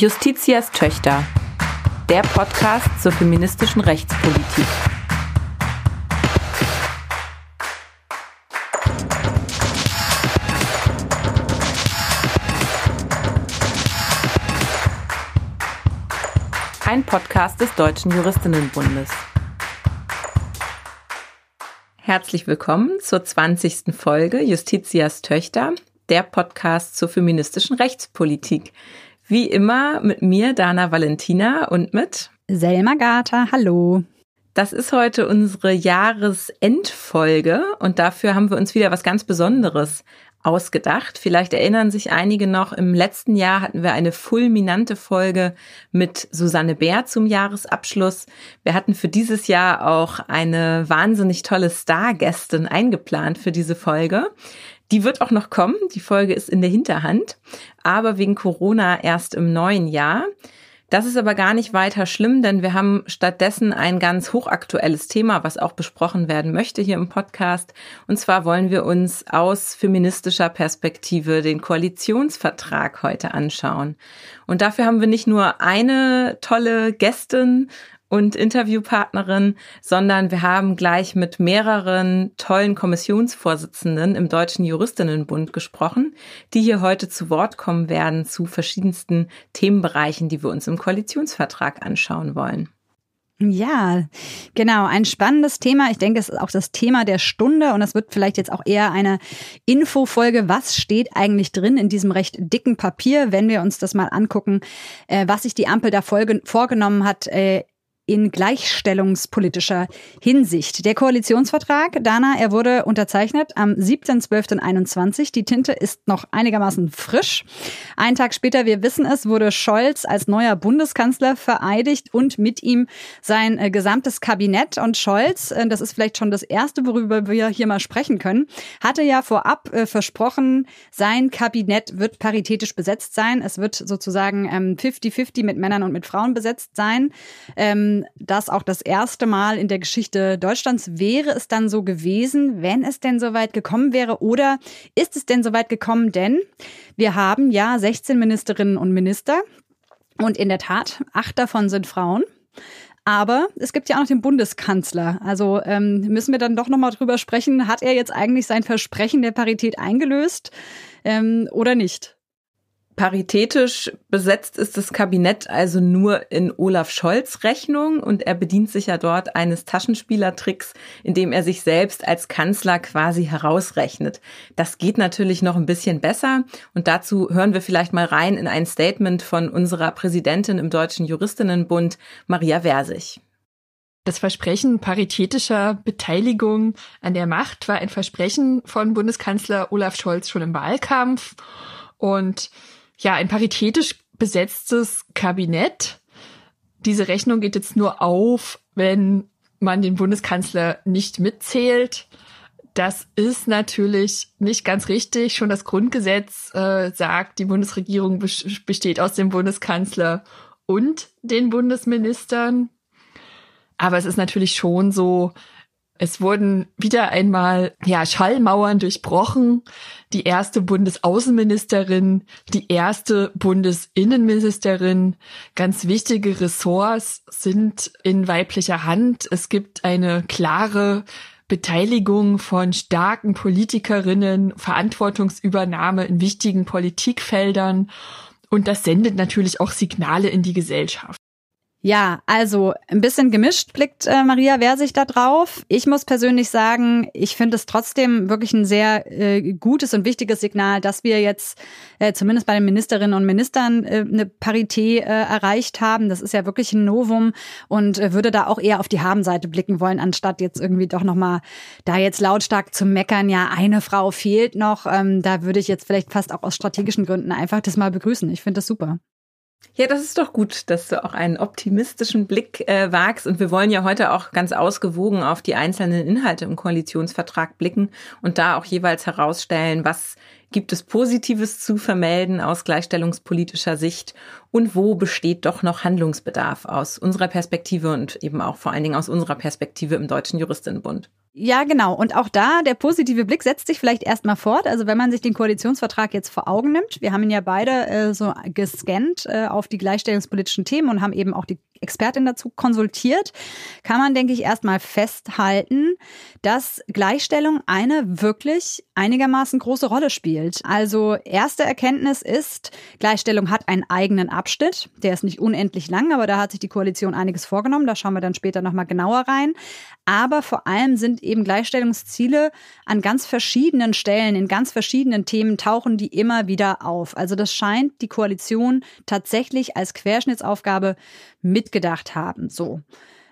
Justitias Töchter, der Podcast zur feministischen Rechtspolitik. Ein Podcast des Deutschen Juristinnenbundes. Herzlich willkommen zur 20. Folge Justitias Töchter, der Podcast zur feministischen Rechtspolitik. Wie immer mit mir, Dana Valentina, und mit Selma Gata. Hallo. Das ist heute unsere Jahresendfolge und dafür haben wir uns wieder was ganz Besonderes ausgedacht. Vielleicht erinnern sich einige noch, im letzten Jahr hatten wir eine fulminante Folge mit Susanne Bär zum Jahresabschluss. Wir hatten für dieses Jahr auch eine wahnsinnig tolle Stargästin eingeplant für diese Folge. Die wird auch noch kommen. Die Folge ist in der Hinterhand, aber wegen Corona erst im neuen Jahr. Das ist aber gar nicht weiter schlimm, denn wir haben stattdessen ein ganz hochaktuelles Thema, was auch besprochen werden möchte hier im Podcast. Und zwar wollen wir uns aus feministischer Perspektive den Koalitionsvertrag heute anschauen. Und dafür haben wir nicht nur eine tolle Gästin und Interviewpartnerin, sondern wir haben gleich mit mehreren tollen Kommissionsvorsitzenden im Deutschen Juristinnenbund gesprochen, die hier heute zu Wort kommen werden zu verschiedensten Themenbereichen, die wir uns im Koalitionsvertrag anschauen wollen. Ja, genau, ein spannendes Thema. Ich denke, es ist auch das Thema der Stunde und es wird vielleicht jetzt auch eher eine Infofolge. Was steht eigentlich drin in diesem recht dicken Papier, wenn wir uns das mal angucken, äh, was sich die Ampel da vorgenommen hat äh, in gleichstellungspolitischer Hinsicht. Der Koalitionsvertrag, Dana, er wurde unterzeichnet am 7.12.21. Die Tinte ist noch einigermaßen frisch. Einen Tag später, wir wissen es, wurde Scholz als neuer Bundeskanzler vereidigt und mit ihm sein äh, gesamtes Kabinett. Und Scholz, äh, das ist vielleicht schon das erste, worüber wir hier mal sprechen können, hatte ja vorab äh, versprochen, sein Kabinett wird paritätisch besetzt sein. Es wird sozusagen 50-50 ähm, mit Männern und mit Frauen besetzt sein. Ähm, das auch das erste Mal in der Geschichte Deutschlands. Wäre es dann so gewesen, wenn es denn so weit gekommen wäre? Oder ist es denn so weit gekommen? Denn wir haben ja 16 Ministerinnen und Minister. Und in der Tat, acht davon sind Frauen. Aber es gibt ja auch noch den Bundeskanzler. Also ähm, müssen wir dann doch nochmal drüber sprechen, hat er jetzt eigentlich sein Versprechen der Parität eingelöst ähm, oder nicht? Paritätisch besetzt ist das Kabinett also nur in Olaf Scholz Rechnung und er bedient sich ja dort eines Taschenspielertricks, indem er sich selbst als Kanzler quasi herausrechnet. Das geht natürlich noch ein bisschen besser und dazu hören wir vielleicht mal rein in ein Statement von unserer Präsidentin im Deutschen Juristinnenbund, Maria Versich. Das Versprechen paritätischer Beteiligung an der Macht war ein Versprechen von Bundeskanzler Olaf Scholz schon im Wahlkampf und ja, ein paritätisch besetztes Kabinett. Diese Rechnung geht jetzt nur auf, wenn man den Bundeskanzler nicht mitzählt. Das ist natürlich nicht ganz richtig. Schon das Grundgesetz äh, sagt, die Bundesregierung besteht aus dem Bundeskanzler und den Bundesministern. Aber es ist natürlich schon so, es wurden wieder einmal ja Schallmauern durchbrochen. Die erste Bundesaußenministerin, die erste Bundesinnenministerin, ganz wichtige Ressorts sind in weiblicher Hand. Es gibt eine klare Beteiligung von starken Politikerinnen, Verantwortungsübernahme in wichtigen Politikfeldern. Und das sendet natürlich auch Signale in die Gesellschaft. Ja, also ein bisschen gemischt blickt äh, Maria wer sich da drauf. Ich muss persönlich sagen, ich finde es trotzdem wirklich ein sehr äh, gutes und wichtiges Signal, dass wir jetzt äh, zumindest bei den Ministerinnen und Ministern äh, eine Parität äh, erreicht haben. Das ist ja wirklich ein Novum und äh, würde da auch eher auf die Habenseite blicken wollen, anstatt jetzt irgendwie doch nochmal da jetzt lautstark zu meckern, ja, eine Frau fehlt noch. Ähm, da würde ich jetzt vielleicht fast auch aus strategischen Gründen einfach das mal begrüßen. Ich finde das super. Ja, das ist doch gut, dass du auch einen optimistischen Blick äh, wagst. Und wir wollen ja heute auch ganz ausgewogen auf die einzelnen Inhalte im Koalitionsvertrag blicken und da auch jeweils herausstellen, was gibt es Positives zu vermelden aus gleichstellungspolitischer Sicht und wo besteht doch noch Handlungsbedarf aus unserer Perspektive und eben auch vor allen Dingen aus unserer Perspektive im Deutschen Juristinnenbund. Ja, genau. Und auch da, der positive Blick setzt sich vielleicht erstmal fort. Also wenn man sich den Koalitionsvertrag jetzt vor Augen nimmt, wir haben ihn ja beide äh, so gescannt äh, auf die gleichstellungspolitischen Themen und haben eben auch die Expertin dazu konsultiert, kann man, denke ich, erstmal festhalten, dass Gleichstellung eine wirklich einigermaßen große Rolle spielt. Also erste Erkenntnis ist, Gleichstellung hat einen eigenen Abschnitt. Der ist nicht unendlich lang, aber da hat sich die Koalition einiges vorgenommen. Da schauen wir dann später nochmal genauer rein. Aber vor allem sind eben Gleichstellungsziele an ganz verschiedenen Stellen, in ganz verschiedenen Themen tauchen die immer wieder auf. Also das scheint die Koalition tatsächlich als Querschnittsaufgabe mitgedacht haben. So.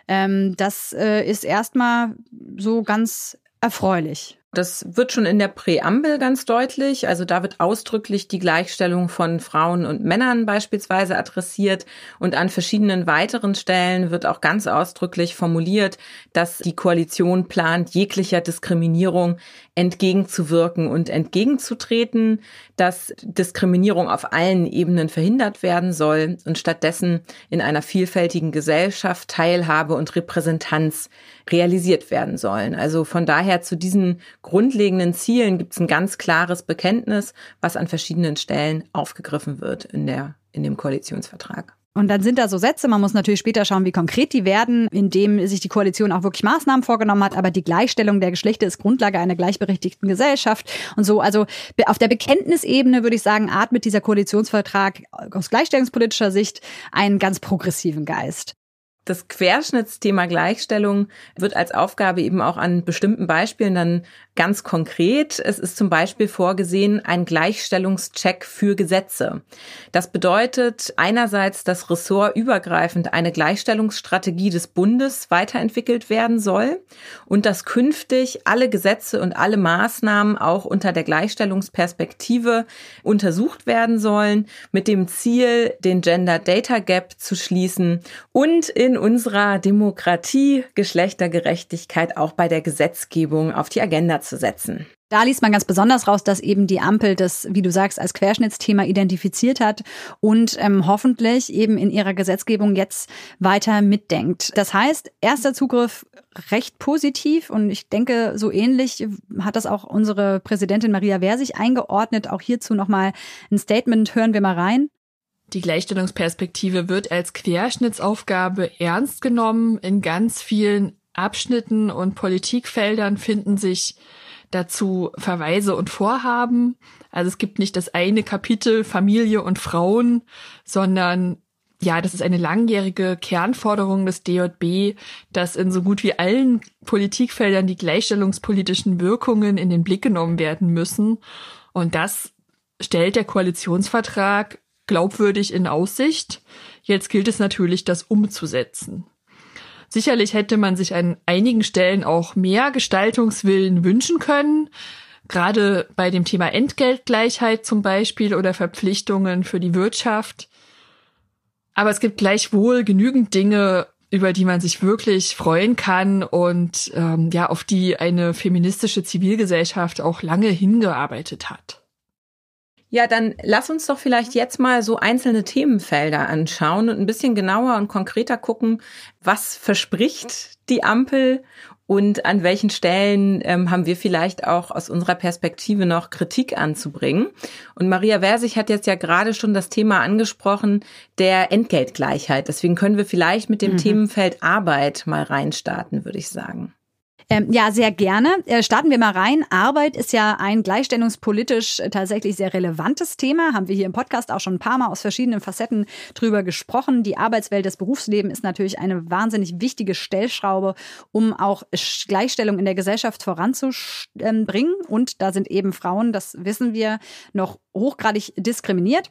Ähm, das äh, ist erstmal so ganz erfreulich. Das wird schon in der Präambel ganz deutlich. Also da wird ausdrücklich die Gleichstellung von Frauen und Männern beispielsweise adressiert. Und an verschiedenen weiteren Stellen wird auch ganz ausdrücklich formuliert, dass die Koalition plant, jeglicher Diskriminierung entgegenzuwirken und entgegenzutreten, dass Diskriminierung auf allen Ebenen verhindert werden soll und stattdessen in einer vielfältigen Gesellschaft Teilhabe und Repräsentanz realisiert werden sollen. Also von daher zu diesen grundlegenden Zielen gibt es ein ganz klares Bekenntnis, was an verschiedenen Stellen aufgegriffen wird in der in dem Koalitionsvertrag. Und dann sind da so Sätze, man muss natürlich später schauen, wie konkret die werden, indem sich die Koalition auch wirklich Maßnahmen vorgenommen hat, aber die Gleichstellung der Geschlechter ist Grundlage einer gleichberechtigten Gesellschaft und so. Also auf der Bekenntnisebene würde ich sagen, atmet dieser Koalitionsvertrag aus gleichstellungspolitischer Sicht einen ganz progressiven Geist. Das Querschnittsthema Gleichstellung wird als Aufgabe eben auch an bestimmten Beispielen dann ganz konkret. Es ist zum Beispiel vorgesehen ein Gleichstellungscheck für Gesetze. Das bedeutet einerseits, dass ressortübergreifend eine Gleichstellungsstrategie des Bundes weiterentwickelt werden soll und dass künftig alle Gesetze und alle Maßnahmen auch unter der Gleichstellungsperspektive untersucht werden sollen mit dem Ziel, den Gender Data Gap zu schließen und in unserer Demokratie Geschlechtergerechtigkeit auch bei der Gesetzgebung auf die Agenda zu setzen. Da liest man ganz besonders raus, dass eben die Ampel das, wie du sagst, als Querschnittsthema identifiziert hat und ähm, hoffentlich eben in ihrer Gesetzgebung jetzt weiter mitdenkt. Das heißt, erster Zugriff recht positiv und ich denke, so ähnlich hat das auch unsere Präsidentin Maria Versich eingeordnet. Auch hierzu nochmal ein Statement. Hören wir mal rein. Die Gleichstellungsperspektive wird als Querschnittsaufgabe ernst genommen. In ganz vielen Abschnitten und Politikfeldern finden sich dazu Verweise und Vorhaben. Also es gibt nicht das eine Kapitel Familie und Frauen, sondern ja, das ist eine langjährige Kernforderung des DJB, dass in so gut wie allen Politikfeldern die gleichstellungspolitischen Wirkungen in den Blick genommen werden müssen. Und das stellt der Koalitionsvertrag glaubwürdig in Aussicht. Jetzt gilt es natürlich, das umzusetzen. Sicherlich hätte man sich an einigen Stellen auch mehr Gestaltungswillen wünschen können, gerade bei dem Thema Entgeltgleichheit zum Beispiel oder Verpflichtungen für die Wirtschaft. Aber es gibt gleichwohl genügend Dinge, über die man sich wirklich freuen kann und ähm, ja, auf die eine feministische Zivilgesellschaft auch lange hingearbeitet hat. Ja, dann lass uns doch vielleicht jetzt mal so einzelne Themenfelder anschauen und ein bisschen genauer und konkreter gucken, was verspricht die Ampel und an welchen Stellen ähm, haben wir vielleicht auch aus unserer Perspektive noch Kritik anzubringen. Und Maria Versich hat jetzt ja gerade schon das Thema angesprochen der Entgeltgleichheit. Deswegen können wir vielleicht mit dem mhm. Themenfeld Arbeit mal reinstarten, würde ich sagen. Ähm, ja, sehr gerne. Äh, starten wir mal rein. Arbeit ist ja ein gleichstellungspolitisch äh, tatsächlich sehr relevantes Thema. Haben wir hier im Podcast auch schon ein paar Mal aus verschiedenen Facetten drüber gesprochen. Die Arbeitswelt, das Berufsleben ist natürlich eine wahnsinnig wichtige Stellschraube, um auch Gleichstellung in der Gesellschaft voranzubringen. Und da sind eben Frauen, das wissen wir, noch hochgradig diskriminiert.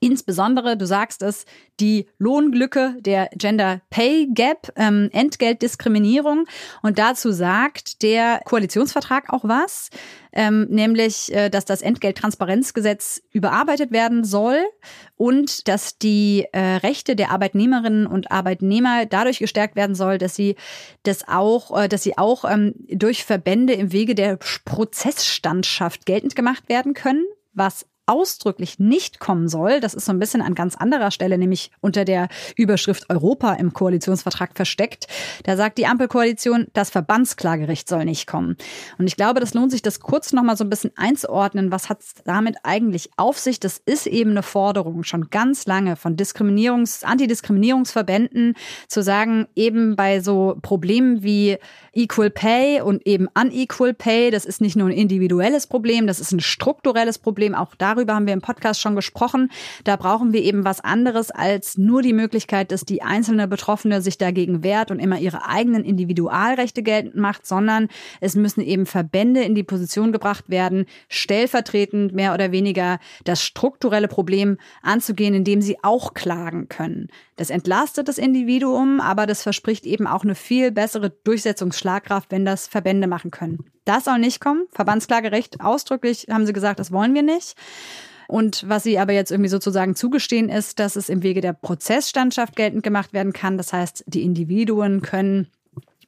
Insbesondere, du sagst es, die Lohnglücke, der Gender Pay Gap, ähm, Entgeltdiskriminierung. Und dazu sagt der Koalitionsvertrag auch was, ähm, nämlich, äh, dass das Entgelttransparenzgesetz überarbeitet werden soll und dass die äh, Rechte der Arbeitnehmerinnen und Arbeitnehmer dadurch gestärkt werden soll, dass sie das auch, äh, dass sie auch ähm, durch Verbände im Wege der Prozessstandschaft geltend gemacht werden können was ausdrücklich nicht kommen soll, das ist so ein bisschen an ganz anderer Stelle, nämlich unter der Überschrift Europa im Koalitionsvertrag versteckt. Da sagt die Ampelkoalition, das Verbandsklagerecht soll nicht kommen. Und ich glaube, das lohnt sich, das kurz nochmal so ein bisschen einzuordnen. Was hat es damit eigentlich auf sich? Das ist eben eine Forderung schon ganz lange von Diskriminierungs-, Antidiskriminierungsverbänden zu sagen, eben bei so Problemen wie Equal Pay und eben Unequal Pay, das ist nicht nur ein individuelles Problem, das ist ein strukturelles Problem. Auch darüber haben wir im Podcast schon gesprochen. Da brauchen wir eben was anderes als nur die Möglichkeit, dass die einzelne Betroffene sich dagegen wehrt und immer ihre eigenen Individualrechte geltend macht, sondern es müssen eben Verbände in die Position gebracht werden, stellvertretend mehr oder weniger das strukturelle Problem anzugehen, indem sie auch klagen können. Das entlastet das Individuum, aber das verspricht eben auch eine viel bessere Durchsetzungsschlagkraft, wenn das Verbände machen können. Das soll nicht kommen. Verbandsklagerecht ausdrücklich haben sie gesagt, das wollen wir nicht. Und was sie aber jetzt irgendwie sozusagen zugestehen ist, dass es im Wege der Prozessstandschaft geltend gemacht werden kann. Das heißt, die Individuen können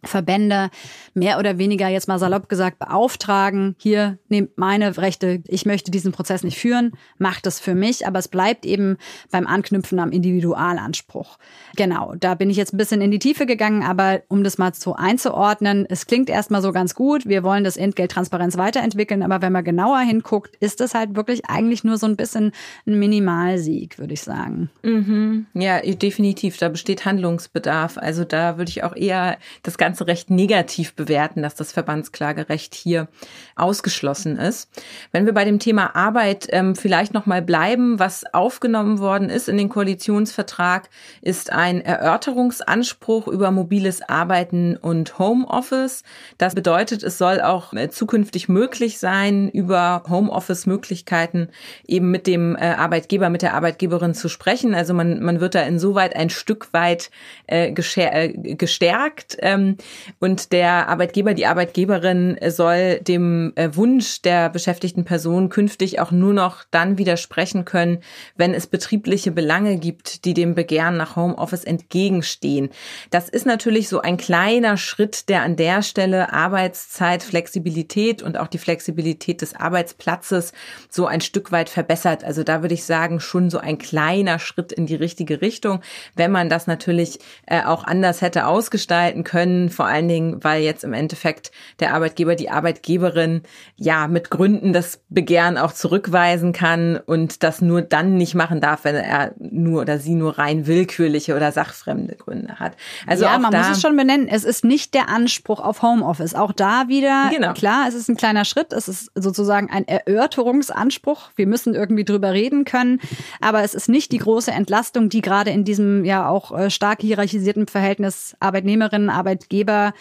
Verbände mehr oder weniger jetzt mal salopp gesagt beauftragen, hier nehmt meine Rechte, ich möchte diesen Prozess nicht führen, macht es für mich, aber es bleibt eben beim Anknüpfen am Individualanspruch. Genau, da bin ich jetzt ein bisschen in die Tiefe gegangen, aber um das mal so einzuordnen, es klingt erstmal so ganz gut, wir wollen das Entgelttransparenz weiterentwickeln, aber wenn man genauer hinguckt, ist das halt wirklich eigentlich nur so ein bisschen ein Minimalsieg, würde ich sagen. Mhm. Ja, definitiv, da besteht Handlungsbedarf. Also da würde ich auch eher das Ganze Ganze recht negativ bewerten, dass das Verbandsklagerecht hier ausgeschlossen ist. Wenn wir bei dem Thema Arbeit ähm, vielleicht noch mal bleiben, was aufgenommen worden ist in den Koalitionsvertrag, ist ein Erörterungsanspruch über mobiles Arbeiten und Homeoffice. Das bedeutet, es soll auch äh, zukünftig möglich sein, über Homeoffice-Möglichkeiten eben mit dem äh, Arbeitgeber, mit der Arbeitgeberin zu sprechen. Also man, man wird da insoweit ein Stück weit äh, äh gestärkt. Ähm, und der Arbeitgeber, die Arbeitgeberin soll dem äh, Wunsch der beschäftigten Person künftig auch nur noch dann widersprechen können, wenn es betriebliche Belange gibt, die dem Begehren nach Homeoffice entgegenstehen. Das ist natürlich so ein kleiner Schritt, der an der Stelle Arbeitszeit, Flexibilität und auch die Flexibilität des Arbeitsplatzes so ein Stück weit verbessert. Also da würde ich sagen, schon so ein kleiner Schritt in die richtige Richtung, wenn man das natürlich äh, auch anders hätte ausgestalten können, vor allen Dingen, weil jetzt im Endeffekt der Arbeitgeber, die Arbeitgeberin ja mit Gründen das Begehren auch zurückweisen kann und das nur dann nicht machen darf, wenn er nur oder sie nur rein willkürliche oder sachfremde Gründe hat. Also ja, man muss es schon benennen. Es ist nicht der Anspruch auf Homeoffice. Auch da wieder, genau. klar, es ist ein kleiner Schritt. Es ist sozusagen ein Erörterungsanspruch. Wir müssen irgendwie drüber reden können. Aber es ist nicht die große Entlastung, die gerade in diesem ja auch äh, stark hierarchisierten Verhältnis Arbeitnehmerinnen, Arbeitgeber Arbeitgeber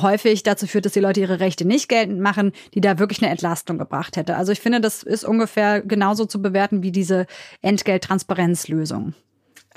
häufig dazu führt, dass die Leute ihre Rechte nicht geltend machen, die da wirklich eine Entlastung gebracht hätte. Also ich finde, das ist ungefähr genauso zu bewerten wie diese Entgelttransparenzlösung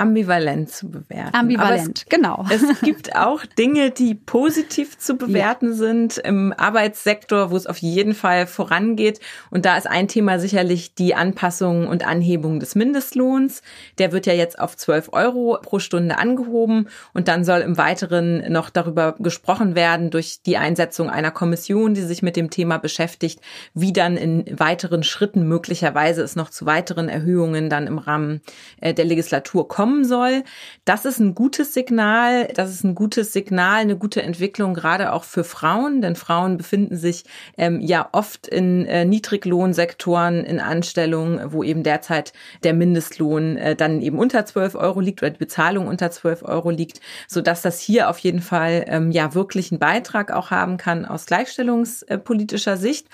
ambivalent zu bewerten. Ambivalent, es, genau. Es gibt auch Dinge, die positiv zu bewerten ja. sind im Arbeitssektor, wo es auf jeden Fall vorangeht. Und da ist ein Thema sicherlich die Anpassung und Anhebung des Mindestlohns. Der wird ja jetzt auf 12 Euro pro Stunde angehoben. Und dann soll im Weiteren noch darüber gesprochen werden durch die Einsetzung einer Kommission, die sich mit dem Thema beschäftigt, wie dann in weiteren Schritten möglicherweise es noch zu weiteren Erhöhungen dann im Rahmen äh, der Legislatur kommt kommen soll. Das ist ein gutes Signal. Das ist ein gutes Signal, eine gute Entwicklung, gerade auch für Frauen, denn Frauen befinden sich ähm, ja oft in äh, Niedriglohnsektoren, in Anstellungen, wo eben derzeit der Mindestlohn äh, dann eben unter 12 Euro liegt oder die Bezahlung unter 12 Euro liegt, so dass das hier auf jeden Fall ähm, ja wirklich einen Beitrag auch haben kann aus gleichstellungspolitischer Sicht.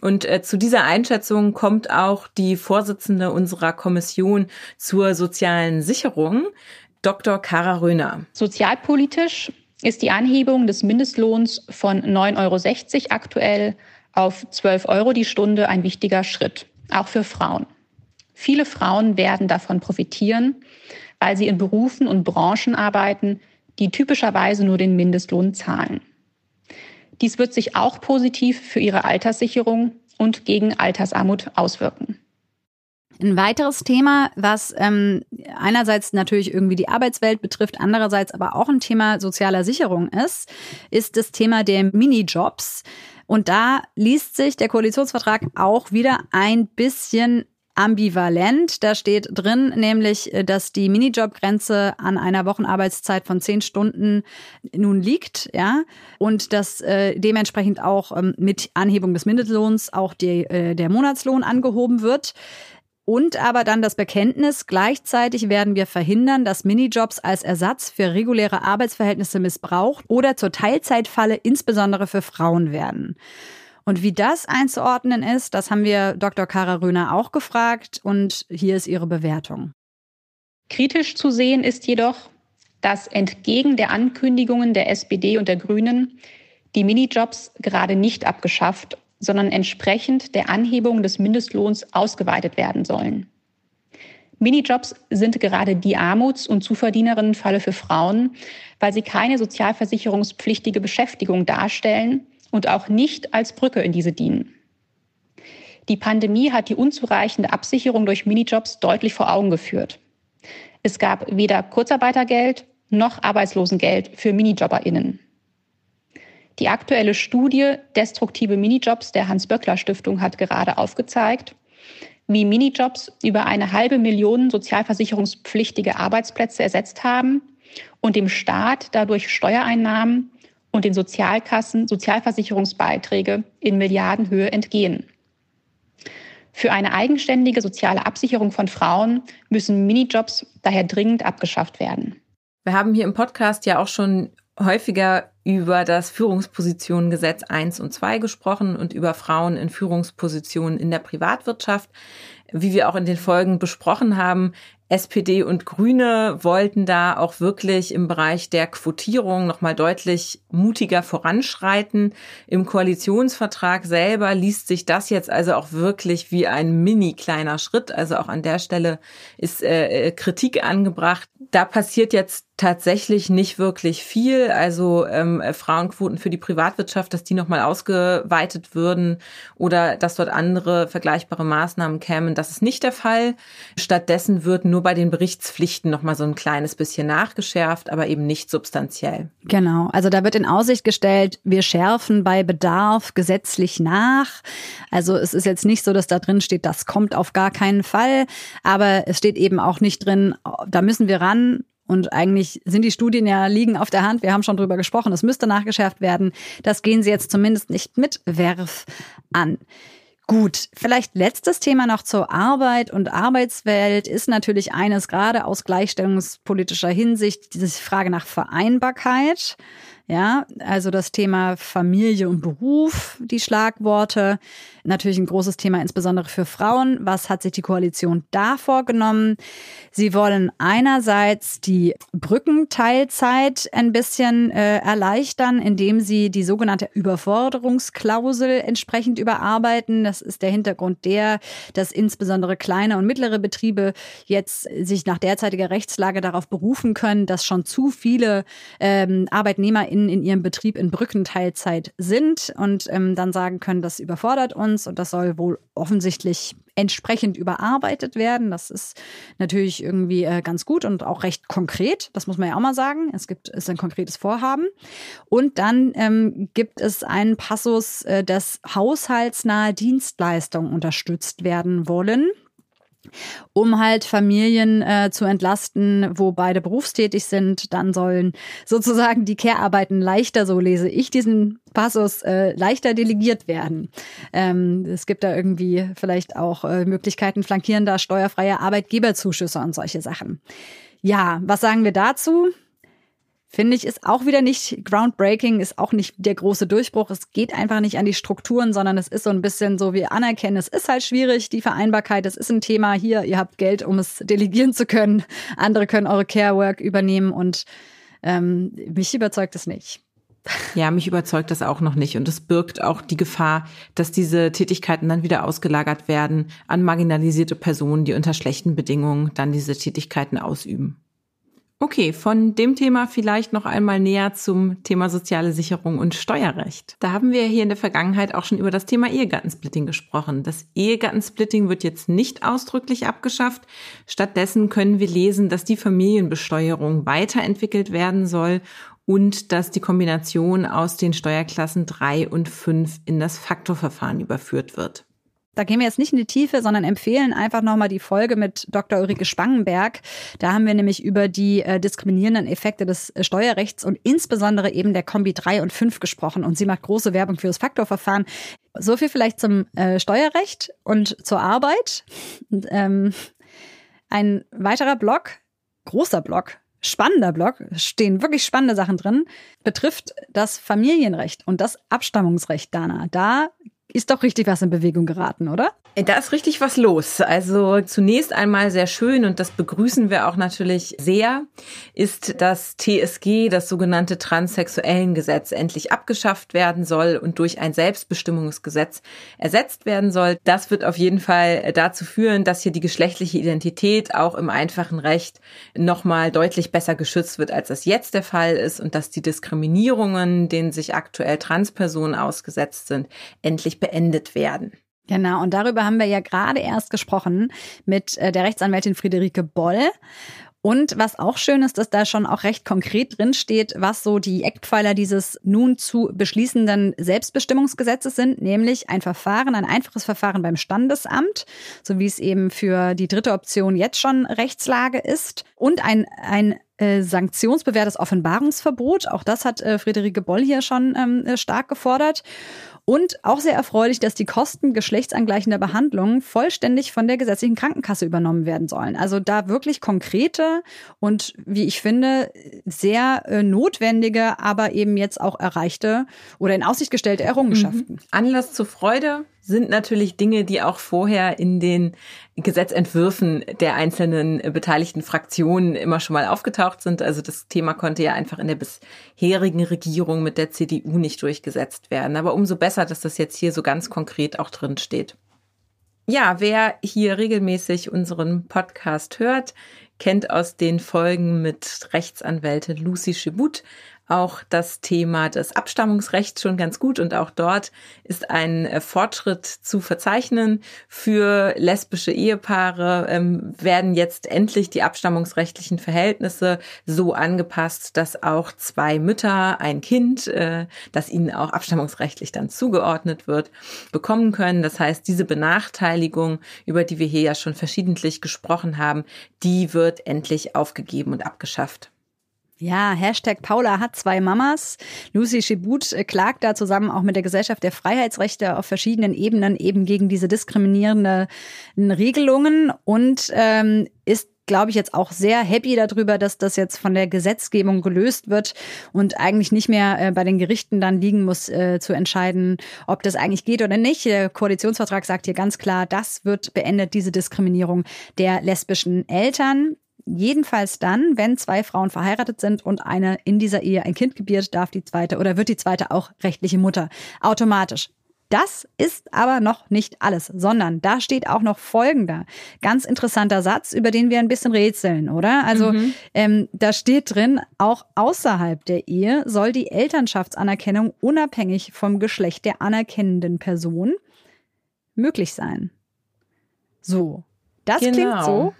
Und äh, zu dieser Einschätzung kommt auch die Vorsitzende unserer Kommission zur sozialen Sicherung Versicherung, Dr. Kara Röhner. Sozialpolitisch ist die Anhebung des Mindestlohns von 9,60 Euro aktuell auf 12 Euro die Stunde ein wichtiger Schritt, auch für Frauen. Viele Frauen werden davon profitieren, weil sie in Berufen und Branchen arbeiten, die typischerweise nur den Mindestlohn zahlen. Dies wird sich auch positiv für ihre Alterssicherung und gegen Altersarmut auswirken. Ein weiteres Thema, was ähm, einerseits natürlich irgendwie die Arbeitswelt betrifft, andererseits aber auch ein Thema sozialer Sicherung ist, ist das Thema der Minijobs. Und da liest sich der Koalitionsvertrag auch wieder ein bisschen ambivalent. Da steht drin nämlich, äh, dass die Minijobgrenze an einer Wochenarbeitszeit von zehn Stunden nun liegt, ja, und dass äh, dementsprechend auch ähm, mit Anhebung des Mindestlohns auch die, äh, der Monatslohn angehoben wird. Und aber dann das Bekenntnis, gleichzeitig werden wir verhindern, dass Minijobs als Ersatz für reguläre Arbeitsverhältnisse missbraucht oder zur Teilzeitfalle insbesondere für Frauen werden. Und wie das einzuordnen ist, das haben wir Dr. Kara Röhner auch gefragt und hier ist ihre Bewertung. Kritisch zu sehen ist jedoch, dass entgegen der Ankündigungen der SPD und der Grünen die Minijobs gerade nicht abgeschafft, sondern entsprechend der Anhebung des Mindestlohns ausgeweitet werden sollen. Minijobs sind gerade die Armuts- und Zuverdienerinnenfalle für Frauen, weil sie keine sozialversicherungspflichtige Beschäftigung darstellen und auch nicht als Brücke in diese dienen. Die Pandemie hat die unzureichende Absicherung durch Minijobs deutlich vor Augen geführt. Es gab weder Kurzarbeitergeld noch Arbeitslosengeld für Minijobberinnen. Die aktuelle Studie Destruktive Minijobs der Hans-Böckler-Stiftung hat gerade aufgezeigt, wie Minijobs über eine halbe Million sozialversicherungspflichtige Arbeitsplätze ersetzt haben und dem Staat dadurch Steuereinnahmen und den Sozialkassen Sozialversicherungsbeiträge in Milliardenhöhe entgehen. Für eine eigenständige soziale Absicherung von Frauen müssen Minijobs daher dringend abgeschafft werden. Wir haben hier im Podcast ja auch schon häufiger über das Führungspositionengesetz 1 und 2 gesprochen und über Frauen in Führungspositionen in der Privatwirtschaft. Wie wir auch in den Folgen besprochen haben, SPD und Grüne wollten da auch wirklich im Bereich der Quotierung nochmal deutlich mutiger voranschreiten. Im Koalitionsvertrag selber liest sich das jetzt also auch wirklich wie ein mini kleiner Schritt. Also auch an der Stelle ist äh, Kritik angebracht. Da passiert jetzt tatsächlich nicht wirklich viel. Also ähm, Frauenquoten für die Privatwirtschaft, dass die nochmal ausgeweitet würden oder dass dort andere vergleichbare Maßnahmen kämen, das ist nicht der Fall. Stattdessen wird nur bei den Berichtspflichten nochmal so ein kleines bisschen nachgeschärft, aber eben nicht substanziell. Genau. Also da wird in Aussicht gestellt, wir schärfen bei Bedarf gesetzlich nach. Also es ist jetzt nicht so, dass da drin steht, das kommt auf gar keinen Fall. Aber es steht eben auch nicht drin, da müssen wir ran und eigentlich sind die Studien ja liegen auf der Hand. Wir haben schon drüber gesprochen. Es müsste nachgeschärft werden. Das gehen Sie jetzt zumindest nicht mit Werf an. Gut, vielleicht letztes Thema noch zur Arbeit und Arbeitswelt ist natürlich eines gerade aus gleichstellungspolitischer Hinsicht, diese Frage nach Vereinbarkeit. Ja, also das Thema Familie und Beruf, die Schlagworte. Natürlich ein großes Thema, insbesondere für Frauen. Was hat sich die Koalition da vorgenommen? Sie wollen einerseits die Brückenteilzeit ein bisschen äh, erleichtern, indem sie die sogenannte Überforderungsklausel entsprechend überarbeiten. Das ist der Hintergrund der, dass insbesondere kleine und mittlere Betriebe jetzt sich nach derzeitiger Rechtslage darauf berufen können, dass schon zu viele ähm, ArbeitnehmerInnen in ihrem Betrieb in Brückenteilzeit sind und ähm, dann sagen können, das überfordert uns und das soll wohl offensichtlich entsprechend überarbeitet werden. Das ist natürlich irgendwie äh, ganz gut und auch recht konkret. Das muss man ja auch mal sagen. Es gibt ist ein konkretes Vorhaben. Und dann ähm, gibt es einen Passus, äh, dass haushaltsnahe Dienstleistungen unterstützt werden wollen um halt Familien äh, zu entlasten, wo beide berufstätig sind. Dann sollen sozusagen die Care-Arbeiten leichter, so lese ich diesen Passus, äh, leichter delegiert werden. Ähm, es gibt da irgendwie vielleicht auch äh, Möglichkeiten flankierender steuerfreier Arbeitgeberzuschüsse und solche Sachen. Ja, was sagen wir dazu? Finde ich, ist auch wieder nicht groundbreaking, ist auch nicht der große Durchbruch. Es geht einfach nicht an die Strukturen, sondern es ist so ein bisschen so, wir anerkennen, es ist halt schwierig, die Vereinbarkeit, es ist ein Thema hier, ihr habt Geld, um es delegieren zu können. Andere können eure Care Work übernehmen und ähm, mich überzeugt es nicht. Ja, mich überzeugt das auch noch nicht. Und es birgt auch die Gefahr, dass diese Tätigkeiten dann wieder ausgelagert werden an marginalisierte Personen, die unter schlechten Bedingungen dann diese Tätigkeiten ausüben. Okay, von dem Thema vielleicht noch einmal näher zum Thema soziale Sicherung und Steuerrecht. Da haben wir hier in der Vergangenheit auch schon über das Thema Ehegattensplitting gesprochen. Das Ehegattensplitting wird jetzt nicht ausdrücklich abgeschafft. Stattdessen können wir lesen, dass die Familienbesteuerung weiterentwickelt werden soll und dass die Kombination aus den Steuerklassen drei und fünf in das Faktorverfahren überführt wird. Da gehen wir jetzt nicht in die Tiefe, sondern empfehlen einfach nochmal die Folge mit Dr. Ulrike Spangenberg. Da haben wir nämlich über die äh, diskriminierenden Effekte des äh, Steuerrechts und insbesondere eben der Kombi 3 und 5 gesprochen. Und sie macht große Werbung für das Faktorverfahren. So viel vielleicht zum äh, Steuerrecht und zur Arbeit. Und, ähm, ein weiterer Block, großer Block, spannender Block, stehen wirklich spannende Sachen drin, betrifft das Familienrecht und das Abstammungsrecht, Dana. Da ist doch richtig was in Bewegung geraten, oder? Da ist richtig was los. Also zunächst einmal sehr schön und das begrüßen wir auch natürlich sehr, ist, dass TSG, das sogenannte Transsexuellengesetz, endlich abgeschafft werden soll und durch ein Selbstbestimmungsgesetz ersetzt werden soll. Das wird auf jeden Fall dazu führen, dass hier die geschlechtliche Identität auch im einfachen Recht nochmal deutlich besser geschützt wird, als das jetzt der Fall ist und dass die Diskriminierungen, denen sich aktuell Transpersonen ausgesetzt sind, endlich beendet werden. Genau, und darüber haben wir ja gerade erst gesprochen mit äh, der Rechtsanwältin Friederike Boll. Und was auch schön ist, dass da schon auch recht konkret drin steht, was so die Eckpfeiler dieses nun zu beschließenden Selbstbestimmungsgesetzes sind, nämlich ein Verfahren, ein einfaches Verfahren beim Standesamt, so wie es eben für die dritte Option jetzt schon Rechtslage ist, und ein, ein äh, sanktionsbewährtes Offenbarungsverbot. Auch das hat äh, Friederike Boll hier schon ähm, äh, stark gefordert. Und auch sehr erfreulich, dass die Kosten geschlechtsangleichender Behandlungen vollständig von der gesetzlichen Krankenkasse übernommen werden sollen. Also da wirklich konkrete und, wie ich finde, sehr äh, notwendige, aber eben jetzt auch erreichte oder in Aussicht gestellte Errungenschaften. Mhm. Anlass zur Freude sind natürlich Dinge, die auch vorher in den Gesetzentwürfen der einzelnen beteiligten Fraktionen immer schon mal aufgetaucht sind. Also das Thema konnte ja einfach in der bisherigen Regierung mit der CDU nicht durchgesetzt werden. Aber umso besser, dass das jetzt hier so ganz konkret auch drin steht. Ja, wer hier regelmäßig unseren Podcast hört, kennt aus den Folgen mit Rechtsanwältin Lucy Schibut auch das Thema des Abstammungsrechts schon ganz gut und auch dort ist ein äh, Fortschritt zu verzeichnen. Für lesbische Ehepaare ähm, werden jetzt endlich die abstammungsrechtlichen Verhältnisse so angepasst, dass auch zwei Mütter ein Kind, äh, das ihnen auch abstammungsrechtlich dann zugeordnet wird, bekommen können. Das heißt, diese Benachteiligung, über die wir hier ja schon verschiedentlich gesprochen haben, die wird endlich aufgegeben und abgeschafft. Ja, Hashtag Paula hat zwei Mamas. Lucy Schibut äh, klagt da zusammen auch mit der Gesellschaft der Freiheitsrechte auf verschiedenen Ebenen eben gegen diese diskriminierenden Regelungen und ähm, ist glaube ich, jetzt auch sehr happy darüber, dass das jetzt von der Gesetzgebung gelöst wird und eigentlich nicht mehr äh, bei den Gerichten dann liegen muss, äh, zu entscheiden, ob das eigentlich geht oder nicht. Der Koalitionsvertrag sagt hier ganz klar, das wird beendet, diese Diskriminierung der lesbischen Eltern. Jedenfalls dann, wenn zwei Frauen verheiratet sind und eine in dieser Ehe ein Kind gebiert, darf die zweite oder wird die zweite auch rechtliche Mutter. Automatisch. Das ist aber noch nicht alles, sondern da steht auch noch folgender ganz interessanter Satz, über den wir ein bisschen rätseln, oder? Also mhm. ähm, da steht drin, auch außerhalb der Ehe soll die Elternschaftsanerkennung unabhängig vom Geschlecht der anerkennenden Person möglich sein. So, das genau. klingt so,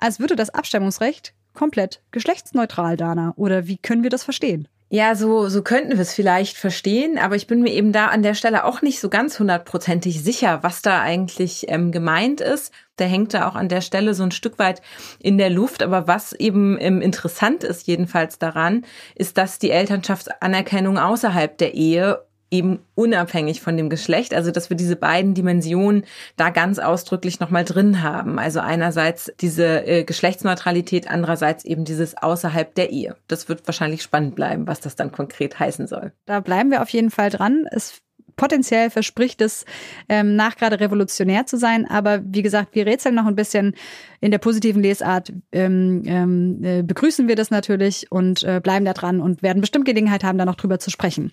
als würde das Abstammungsrecht komplett geschlechtsneutral, Dana. Oder wie können wir das verstehen? Ja, so, so könnten wir es vielleicht verstehen, aber ich bin mir eben da an der Stelle auch nicht so ganz hundertprozentig sicher, was da eigentlich ähm, gemeint ist. Der hängt da auch an der Stelle so ein Stück weit in der Luft. Aber was eben ähm, interessant ist jedenfalls daran, ist, dass die Elternschaftsanerkennung außerhalb der Ehe eben unabhängig von dem Geschlecht, also dass wir diese beiden Dimensionen da ganz ausdrücklich nochmal drin haben. Also einerseits diese äh, Geschlechtsneutralität, andererseits eben dieses außerhalb der Ehe. Das wird wahrscheinlich spannend bleiben, was das dann konkret heißen soll. Da bleiben wir auf jeden Fall dran. Es potenziell verspricht es ähm, nach gerade revolutionär zu sein. Aber wie gesagt, wir rätseln noch ein bisschen in der positiven Lesart. Ähm, ähm, äh, begrüßen wir das natürlich und äh, bleiben da dran und werden bestimmt Gelegenheit haben, da noch drüber zu sprechen.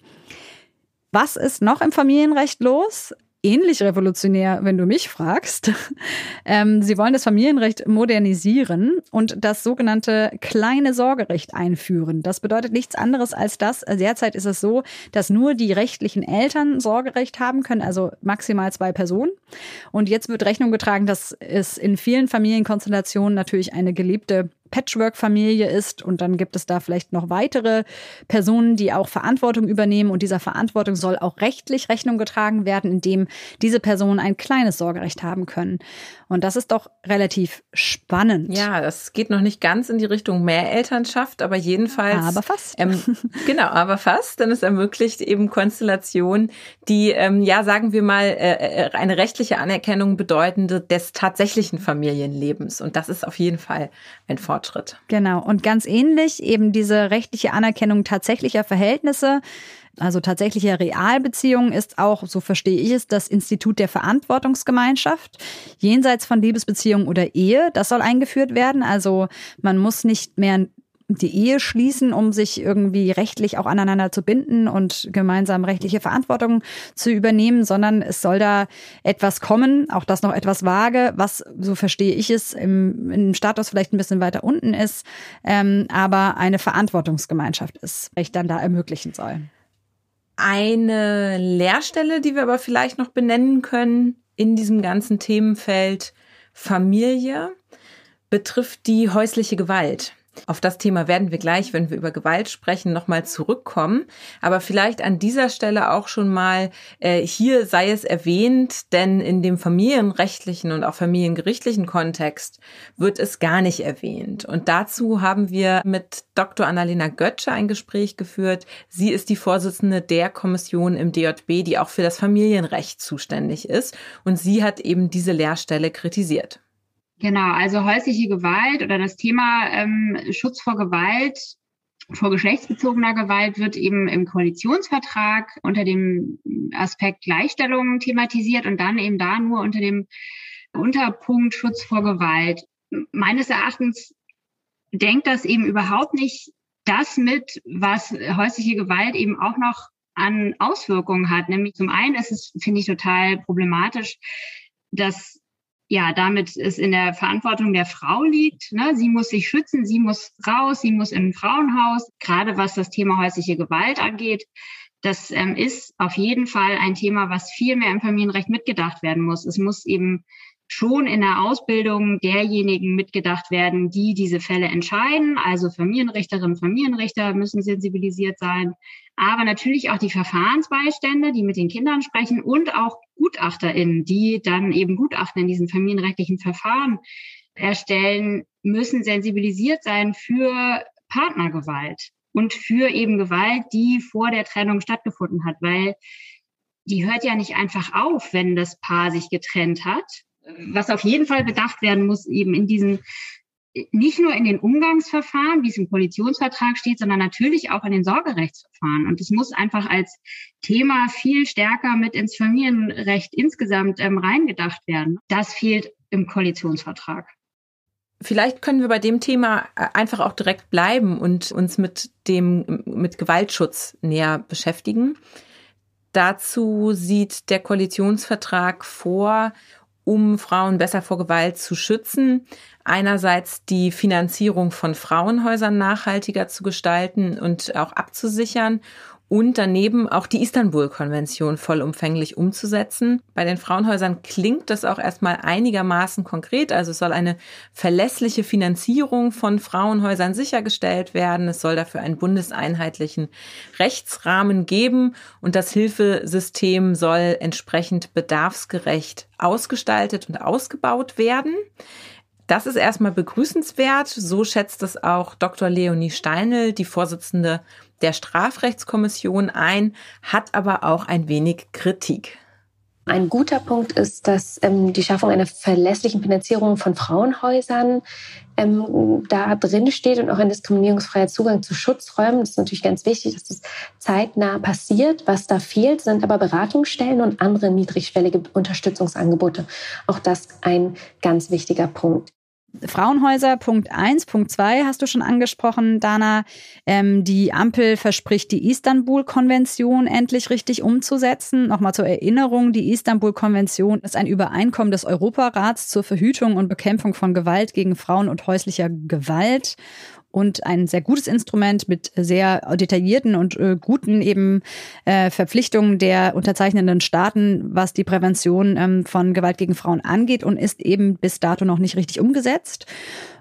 Was ist noch im Familienrecht los? ähnlich revolutionär, wenn du mich fragst. Ähm, sie wollen das Familienrecht modernisieren und das sogenannte kleine Sorgerecht einführen. Das bedeutet nichts anderes als das. Derzeit ist es so, dass nur die rechtlichen Eltern Sorgerecht haben können, also maximal zwei Personen. Und jetzt wird Rechnung getragen, dass es in vielen Familienkonstellationen natürlich eine gelebte Patchwork-Familie ist und dann gibt es da vielleicht noch weitere Personen, die auch Verantwortung übernehmen und dieser Verantwortung soll auch rechtlich Rechnung getragen werden, indem diese Personen ein kleines Sorgerecht haben können. Und das ist doch relativ spannend. Ja, das geht noch nicht ganz in die Richtung Mehrelternschaft, aber jedenfalls. Aber fast. Ähm, genau, aber fast, denn es ermöglicht eben Konstellationen, die, ähm, ja, sagen wir mal, äh, äh eine rechtliche Anerkennung bedeutende des tatsächlichen Familienlebens. Und das ist auf jeden Fall ein Vorteil. Fortschritt. Genau. Und ganz ähnlich eben diese rechtliche Anerkennung tatsächlicher Verhältnisse also tatsächliche Realbeziehungen ist auch, so verstehe ich es, das Institut der Verantwortungsgemeinschaft. Jenseits von Liebesbeziehungen oder Ehe, das soll eingeführt werden. Also man muss nicht mehr die Ehe schließen, um sich irgendwie rechtlich auch aneinander zu binden und gemeinsam rechtliche Verantwortung zu übernehmen, sondern es soll da etwas kommen, auch das noch etwas vage, was, so verstehe ich es, im, im Status vielleicht ein bisschen weiter unten ist, ähm, aber eine Verantwortungsgemeinschaft ist, Recht dann da ermöglichen soll. Eine Lehrstelle, die wir aber vielleicht noch benennen können in diesem ganzen Themenfeld Familie, betrifft die häusliche Gewalt. Auf das Thema werden wir gleich, wenn wir über Gewalt sprechen, nochmal zurückkommen. Aber vielleicht an dieser Stelle auch schon mal, äh, hier sei es erwähnt, denn in dem familienrechtlichen und auch familiengerichtlichen Kontext wird es gar nicht erwähnt. Und dazu haben wir mit Dr. Annalena Götze ein Gespräch geführt. Sie ist die Vorsitzende der Kommission im DJB, die auch für das Familienrecht zuständig ist. Und sie hat eben diese Lehrstelle kritisiert. Genau, also häusliche Gewalt oder das Thema ähm, Schutz vor Gewalt, vor geschlechtsbezogener Gewalt wird eben im Koalitionsvertrag unter dem Aspekt Gleichstellung thematisiert und dann eben da nur unter dem Unterpunkt Schutz vor Gewalt. Meines Erachtens denkt das eben überhaupt nicht das mit, was häusliche Gewalt eben auch noch an Auswirkungen hat. Nämlich zum einen ist es, finde ich, total problematisch, dass ja, damit es in der Verantwortung der Frau liegt. Ne? Sie muss sich schützen, sie muss raus, sie muss in ein Frauenhaus, gerade was das Thema häusliche Gewalt angeht. Das ähm, ist auf jeden Fall ein Thema, was viel mehr im Familienrecht mitgedacht werden muss. Es muss eben schon in der Ausbildung derjenigen mitgedacht werden, die diese Fälle entscheiden. Also Familienrichterinnen, Familienrichter müssen sensibilisiert sein, aber natürlich auch die Verfahrensbeistände, die mit den Kindern sprechen und auch GutachterInnen, die dann eben Gutachten in diesen familienrechtlichen Verfahren erstellen, müssen sensibilisiert sein für Partnergewalt und für eben Gewalt, die vor der Trennung stattgefunden hat, weil die hört ja nicht einfach auf, wenn das Paar sich getrennt hat, was auf jeden Fall bedacht werden muss, eben in diesen, nicht nur in den Umgangsverfahren, wie es im Koalitionsvertrag steht, sondern natürlich auch in den Sorgerechtsverfahren. Und es muss einfach als Thema viel stärker mit ins Familienrecht insgesamt ähm, reingedacht werden. Das fehlt im Koalitionsvertrag. Vielleicht können wir bei dem Thema äh, einfach auch direkt bleiben und uns mit dem, mit Gewaltschutz näher beschäftigen. Dazu sieht der Koalitionsvertrag vor, um Frauen besser vor Gewalt zu schützen. Einerseits die Finanzierung von Frauenhäusern nachhaltiger zu gestalten und auch abzusichern und daneben auch die Istanbul-Konvention vollumfänglich umzusetzen. Bei den Frauenhäusern klingt das auch erstmal einigermaßen konkret. Also es soll eine verlässliche Finanzierung von Frauenhäusern sichergestellt werden. Es soll dafür einen bundeseinheitlichen Rechtsrahmen geben und das Hilfesystem soll entsprechend bedarfsgerecht ausgestaltet und ausgebaut werden. Das ist erstmal begrüßenswert. So schätzt es auch Dr. Leonie Steinl, die Vorsitzende der Strafrechtskommission ein, hat aber auch ein wenig Kritik. Ein guter Punkt ist, dass ähm, die Schaffung einer verlässlichen Finanzierung von Frauenhäusern ähm, da drin steht und auch ein diskriminierungsfreier Zugang zu Schutzräumen. Das ist natürlich ganz wichtig, dass das zeitnah passiert. Was da fehlt, sind aber Beratungsstellen und andere niedrigschwellige Unterstützungsangebote. Auch das ein ganz wichtiger Punkt. Frauenhäuser, Punkt eins, Punkt zwei hast du schon angesprochen, Dana. Ähm, die Ampel verspricht, die Istanbul-Konvention endlich richtig umzusetzen. Nochmal zur Erinnerung, die Istanbul-Konvention ist ein Übereinkommen des Europarats zur Verhütung und Bekämpfung von Gewalt gegen Frauen und häuslicher Gewalt. Und ein sehr gutes Instrument mit sehr detaillierten und äh, guten eben äh, Verpflichtungen der unterzeichnenden Staaten, was die Prävention ähm, von Gewalt gegen Frauen angeht und ist eben bis dato noch nicht richtig umgesetzt.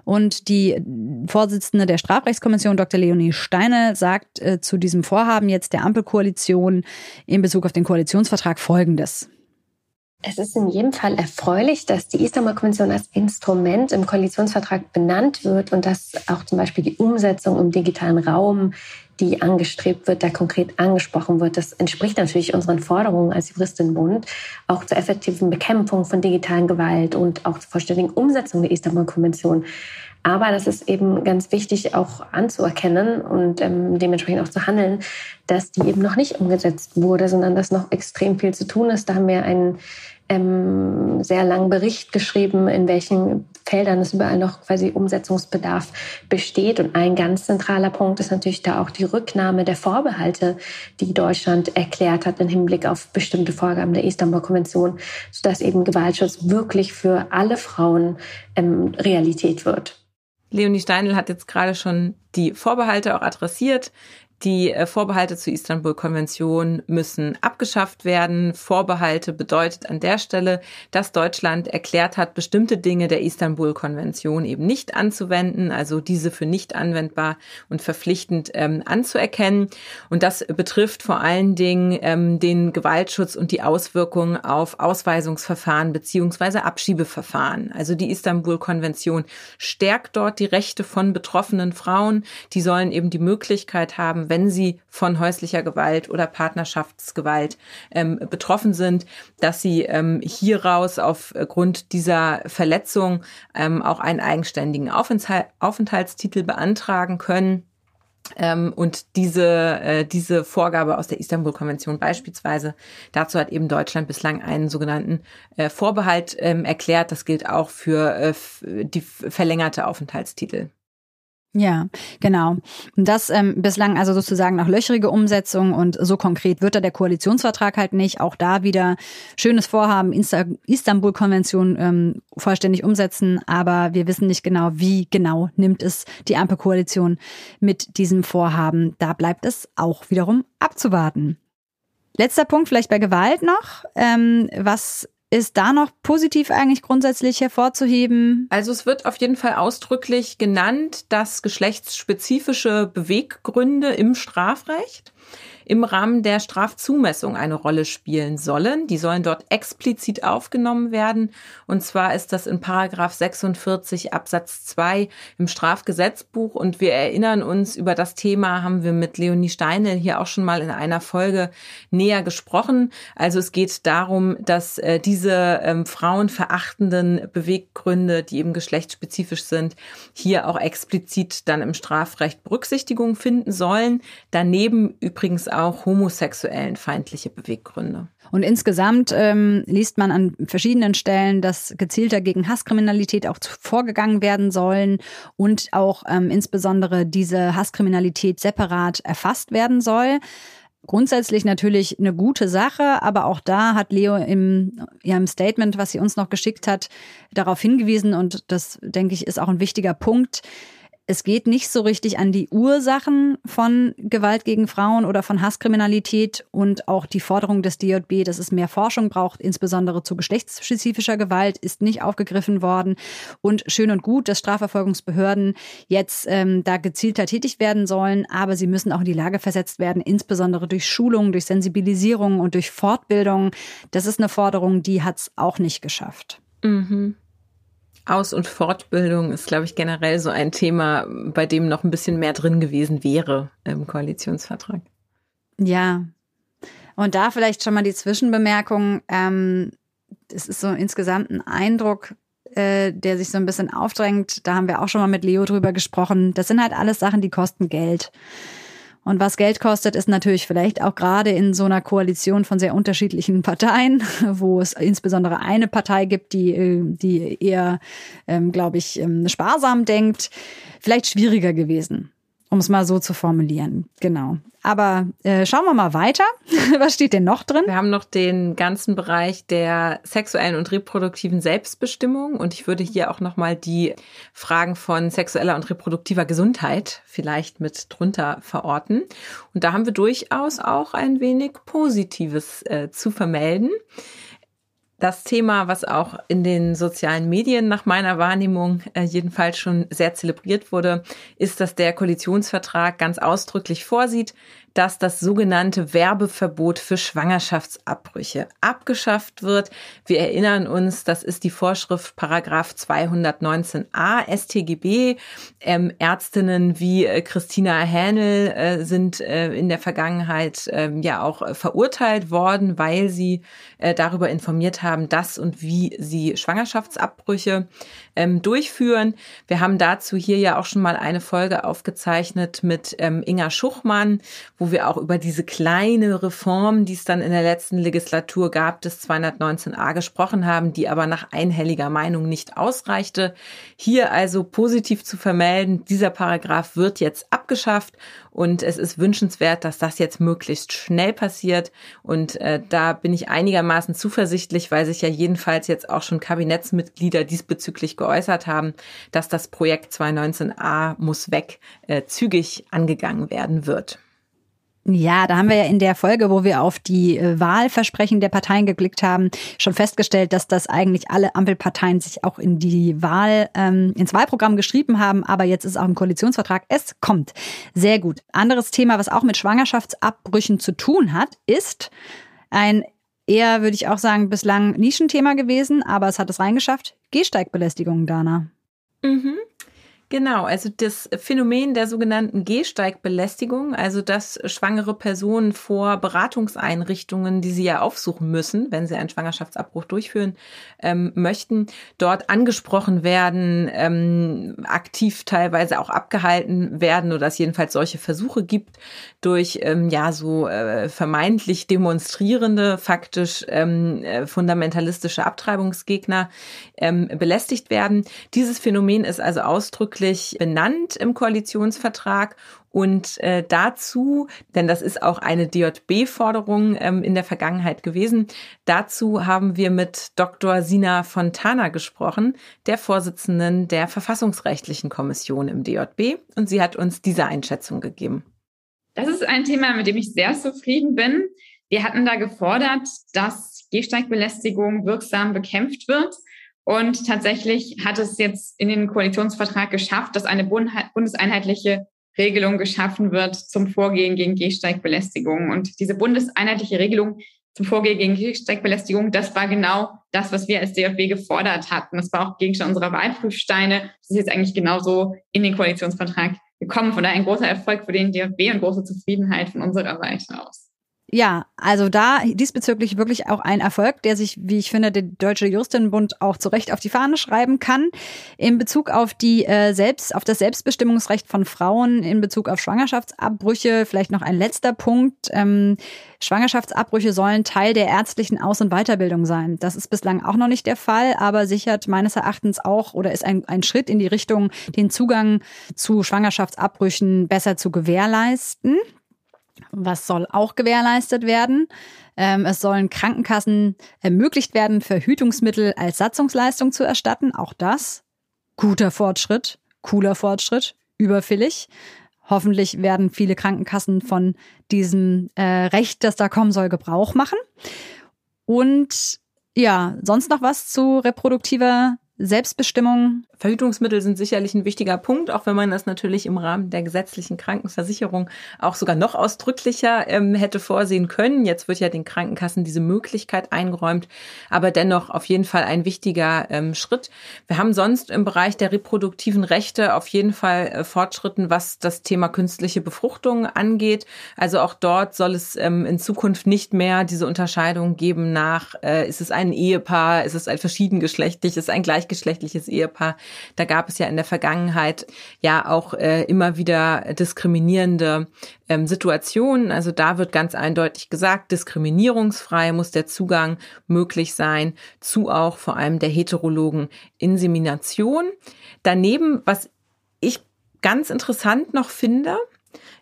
Und die Vorsitzende der Strafrechtskommission, Dr. Leonie Steine, sagt äh, zu diesem Vorhaben jetzt der Ampelkoalition in Bezug auf den Koalitionsvertrag Folgendes. Es ist in jedem Fall erfreulich, dass die Istanbul-Konvention als Instrument im Koalitionsvertrag benannt wird und dass auch zum Beispiel die Umsetzung im digitalen Raum, die angestrebt wird, da konkret angesprochen wird. Das entspricht natürlich unseren Forderungen als Juristinnenbund, auch zur effektiven Bekämpfung von digitalen Gewalt und auch zur vollständigen Umsetzung der Istanbul-Konvention. Aber das ist eben ganz wichtig auch anzuerkennen und ähm, dementsprechend auch zu handeln, dass die eben noch nicht umgesetzt wurde, sondern dass noch extrem viel zu tun ist. Da haben wir einen ähm, sehr langen Bericht geschrieben, in welchen Feldern es überall noch quasi Umsetzungsbedarf besteht. Und ein ganz zentraler Punkt ist natürlich da auch die Rücknahme der Vorbehalte, die Deutschland erklärt hat im Hinblick auf bestimmte Vorgaben der Istanbul-Konvention, sodass eben Gewaltschutz wirklich für alle Frauen ähm, Realität wird. Leonie Steinl hat jetzt gerade schon die Vorbehalte auch adressiert. Die äh, Vorbehalte zur Istanbul-Konvention müssen abgeschafft werden. Vorbehalte bedeutet an der Stelle, dass Deutschland erklärt hat, bestimmte Dinge der Istanbul-Konvention eben nicht anzuwenden, also diese für nicht anwendbar und verpflichtend ähm, anzuerkennen. Und das betrifft vor allen Dingen ähm, den Gewaltschutz und die Auswirkungen auf Ausweisungsverfahren beziehungsweise Abschiebeverfahren. Also die Istanbul-Konvention stärkt dort die Rechte von betroffenen Frauen. Die sollen eben die Möglichkeit haben, wenn sie von häuslicher Gewalt oder Partnerschaftsgewalt ähm, betroffen sind, dass sie ähm, hieraus aufgrund dieser Verletzung ähm, auch einen eigenständigen Aufenthalt, Aufenthaltstitel beantragen können. Ähm, und diese, äh, diese Vorgabe aus der Istanbul-Konvention beispielsweise, dazu hat eben Deutschland bislang einen sogenannten äh, Vorbehalt ähm, erklärt. Das gilt auch für äh, die verlängerte Aufenthaltstitel. Ja, genau. Und das ähm, bislang also sozusagen nach löcherige Umsetzung und so konkret wird da der Koalitionsvertrag halt nicht. Auch da wieder schönes Vorhaben, Istanbul-Konvention ähm, vollständig umsetzen, aber wir wissen nicht genau, wie genau nimmt es die Ampelkoalition mit diesem Vorhaben. Da bleibt es auch wiederum abzuwarten. Letzter Punkt vielleicht bei Gewalt noch. Ähm, was ist da noch positiv eigentlich grundsätzlich hervorzuheben? Also es wird auf jeden Fall ausdrücklich genannt, dass geschlechtsspezifische Beweggründe im Strafrecht im Rahmen der Strafzumessung eine Rolle spielen sollen. Die sollen dort explizit aufgenommen werden. Und zwar ist das in Paragraph 46 Absatz 2 im Strafgesetzbuch. Und wir erinnern uns, über das Thema haben wir mit Leonie Steinel hier auch schon mal in einer Folge näher gesprochen. Also es geht darum, dass äh, diese ähm, frauenverachtenden Beweggründe, die eben geschlechtsspezifisch sind, hier auch explizit dann im Strafrecht Berücksichtigung finden sollen. Daneben übrigens auch homosexuellen feindliche Beweggründe. Und insgesamt ähm, liest man an verschiedenen Stellen, dass gezielter gegen Hasskriminalität auch vorgegangen werden sollen und auch ähm, insbesondere diese Hasskriminalität separat erfasst werden soll. Grundsätzlich natürlich eine gute Sache, aber auch da hat Leo im, im Statement, was sie uns noch geschickt hat, darauf hingewiesen und das, denke ich, ist auch ein wichtiger Punkt es geht nicht so richtig an die Ursachen von Gewalt gegen Frauen oder von Hasskriminalität und auch die Forderung des DJB, dass es mehr Forschung braucht, insbesondere zu geschlechtsspezifischer Gewalt, ist nicht aufgegriffen worden. Und schön und gut, dass Strafverfolgungsbehörden jetzt ähm, da gezielter tätig werden sollen, aber sie müssen auch in die Lage versetzt werden, insbesondere durch Schulung, durch Sensibilisierung und durch Fortbildung. Das ist eine Forderung, die hat es auch nicht geschafft. Mhm. Aus- und Fortbildung ist, glaube ich, generell so ein Thema, bei dem noch ein bisschen mehr drin gewesen wäre im Koalitionsvertrag. Ja. Und da vielleicht schon mal die Zwischenbemerkung. Ähm, es ist so insgesamt ein Eindruck, äh, der sich so ein bisschen aufdrängt. Da haben wir auch schon mal mit Leo drüber gesprochen. Das sind halt alles Sachen, die kosten Geld. Und was Geld kostet, ist natürlich vielleicht auch gerade in so einer Koalition von sehr unterschiedlichen Parteien, wo es insbesondere eine Partei gibt, die, äh, die eher, ähm, glaube ich, ähm, sparsam denkt, vielleicht schwieriger gewesen, um es mal so zu formulieren. Genau. Aber äh, schauen wir mal weiter. Was steht denn noch drin? Wir haben noch den ganzen Bereich der sexuellen und reproduktiven Selbstbestimmung und ich würde hier auch noch mal die Fragen von sexueller und reproduktiver Gesundheit vielleicht mit drunter verorten. Und da haben wir durchaus auch ein wenig Positives äh, zu vermelden. Das Thema, was auch in den sozialen Medien nach meiner Wahrnehmung äh, jedenfalls schon sehr zelebriert wurde, ist, dass der Koalitionsvertrag ganz ausdrücklich vorsieht, dass das sogenannte Werbeverbot für Schwangerschaftsabbrüche abgeschafft wird. Wir erinnern uns, das ist die Vorschrift Paragraph 219a StGB. Ähm, Ärztinnen wie äh, Christina Hähnel äh, sind äh, in der Vergangenheit ähm, ja auch verurteilt worden, weil sie äh, darüber informiert haben, dass und wie sie Schwangerschaftsabbrüche ähm, durchführen. Wir haben dazu hier ja auch schon mal eine Folge aufgezeichnet mit ähm, Inga Schuchmann, wo wir auch über diese kleine Reform, die es dann in der letzten Legislatur gab, des 219a gesprochen haben, die aber nach einhelliger Meinung nicht ausreichte. Hier also positiv zu vermelden, dieser Paragraph wird jetzt abgeschafft und es ist wünschenswert, dass das jetzt möglichst schnell passiert. Und äh, da bin ich einigermaßen zuversichtlich, weil sich ja jedenfalls jetzt auch schon Kabinettsmitglieder diesbezüglich geäußert haben, dass das Projekt 219a muss weg äh, zügig angegangen werden wird. Ja, da haben wir ja in der Folge, wo wir auf die äh, Wahlversprechen der Parteien geblickt haben, schon festgestellt, dass das eigentlich alle Ampelparteien sich auch in die Wahl, ähm, ins Wahlprogramm geschrieben haben. Aber jetzt ist auch im Koalitionsvertrag, es kommt. Sehr gut. Anderes Thema, was auch mit Schwangerschaftsabbrüchen zu tun hat, ist ein eher, würde ich auch sagen, bislang Nischenthema gewesen, aber es hat es reingeschafft. Gehsteigbelästigung, Dana. Mhm. Genau, also das Phänomen der sogenannten Gehsteigbelästigung, also dass schwangere Personen vor Beratungseinrichtungen, die sie ja aufsuchen müssen, wenn sie einen Schwangerschaftsabbruch durchführen ähm, möchten, dort angesprochen werden, ähm, aktiv teilweise auch abgehalten werden oder es jedenfalls solche Versuche gibt durch ähm, ja so äh, vermeintlich demonstrierende, faktisch ähm, äh, fundamentalistische Abtreibungsgegner ähm, belästigt werden. Dieses Phänomen ist also ausdrücklich ausdrücklich benannt im Koalitionsvertrag. Und äh, dazu, denn das ist auch eine DJB-Forderung ähm, in der Vergangenheit gewesen, dazu haben wir mit Dr. Sina Fontana gesprochen, der Vorsitzenden der Verfassungsrechtlichen Kommission im DJB. Und sie hat uns diese Einschätzung gegeben. Das ist ein Thema, mit dem ich sehr zufrieden bin. Wir hatten da gefordert, dass Gehsteigbelästigung wirksam bekämpft wird. Und tatsächlich hat es jetzt in den Koalitionsvertrag geschafft, dass eine bundeseinheitliche Regelung geschaffen wird zum Vorgehen gegen Gehsteigbelästigung. Und diese bundeseinheitliche Regelung zum Vorgehen gegen Gehsteigbelästigung, das war genau das, was wir als DFB gefordert hatten. Das war auch Gegenstand unserer Wahlprüfsteine. Das ist jetzt eigentlich genauso in den Koalitionsvertrag gekommen. Von daher ein großer Erfolg für den DFB und große Zufriedenheit von unserer Seite aus. Ja, also da diesbezüglich wirklich auch ein Erfolg, der sich, wie ich finde, der Deutsche Juristinnenbund auch zu Recht auf die Fahne schreiben kann. In Bezug auf die äh, selbst, auf das Selbstbestimmungsrecht von Frauen, in Bezug auf Schwangerschaftsabbrüche, vielleicht noch ein letzter Punkt. Ähm, Schwangerschaftsabbrüche sollen Teil der ärztlichen Aus- und Weiterbildung sein. Das ist bislang auch noch nicht der Fall, aber sichert meines Erachtens auch oder ist ein, ein Schritt in die Richtung, den Zugang zu Schwangerschaftsabbrüchen besser zu gewährleisten. Was soll auch gewährleistet werden? Ähm, es sollen Krankenkassen ermöglicht werden, Verhütungsmittel als Satzungsleistung zu erstatten. Auch das guter Fortschritt, cooler Fortschritt, überfällig. Hoffentlich werden viele Krankenkassen von diesem äh, Recht, das da kommen soll, Gebrauch machen. Und ja, sonst noch was zu reproduktiver Selbstbestimmung. Verhütungsmittel sind sicherlich ein wichtiger Punkt, auch wenn man das natürlich im Rahmen der gesetzlichen Krankenversicherung auch sogar noch ausdrücklicher ähm, hätte vorsehen können. Jetzt wird ja den Krankenkassen diese Möglichkeit eingeräumt, aber dennoch auf jeden Fall ein wichtiger ähm, Schritt. Wir haben sonst im Bereich der reproduktiven Rechte auf jeden Fall äh, Fortschritten, was das Thema künstliche Befruchtung angeht. Also auch dort soll es ähm, in Zukunft nicht mehr diese Unterscheidung geben nach, äh, ist es ein Ehepaar, ist es ein verschiedengeschlechtliches, ein gleich gleichgeschlechtliches Ehepaar. Da gab es ja in der Vergangenheit ja auch äh, immer wieder diskriminierende ähm, Situationen. Also da wird ganz eindeutig gesagt, diskriminierungsfrei muss der Zugang möglich sein zu auch vor allem der heterologen Insemination. Daneben, was ich ganz interessant noch finde,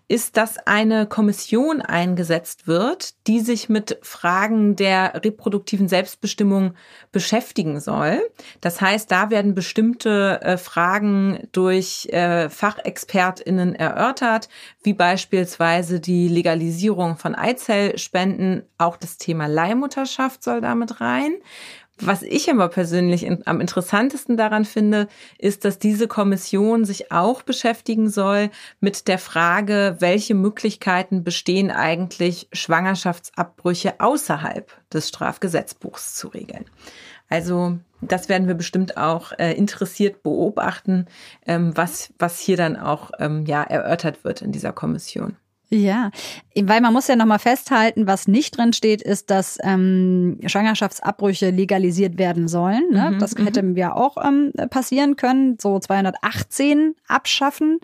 ist, dass eine Kommission eingesetzt wird, die sich mit Fragen der reproduktiven Selbstbestimmung beschäftigen soll. Das heißt, da werden bestimmte äh, Fragen durch äh, Fachexpertinnen erörtert, wie beispielsweise die Legalisierung von Eizellspenden. Auch das Thema Leihmutterschaft soll damit rein. Was ich aber persönlich in, am interessantesten daran finde, ist, dass diese Kommission sich auch beschäftigen soll mit der Frage, welche Möglichkeiten bestehen eigentlich, Schwangerschaftsabbrüche außerhalb des Strafgesetzbuchs zu regeln. Also das werden wir bestimmt auch äh, interessiert beobachten, ähm, was, was hier dann auch ähm, ja, erörtert wird in dieser Kommission. Ja, weil man muss ja nochmal festhalten, was nicht drin steht, ist, dass ähm, Schwangerschaftsabbrüche legalisiert werden sollen. Ne? Mhm, das hätte mhm. ja auch ähm, passieren können, so 218 abschaffen.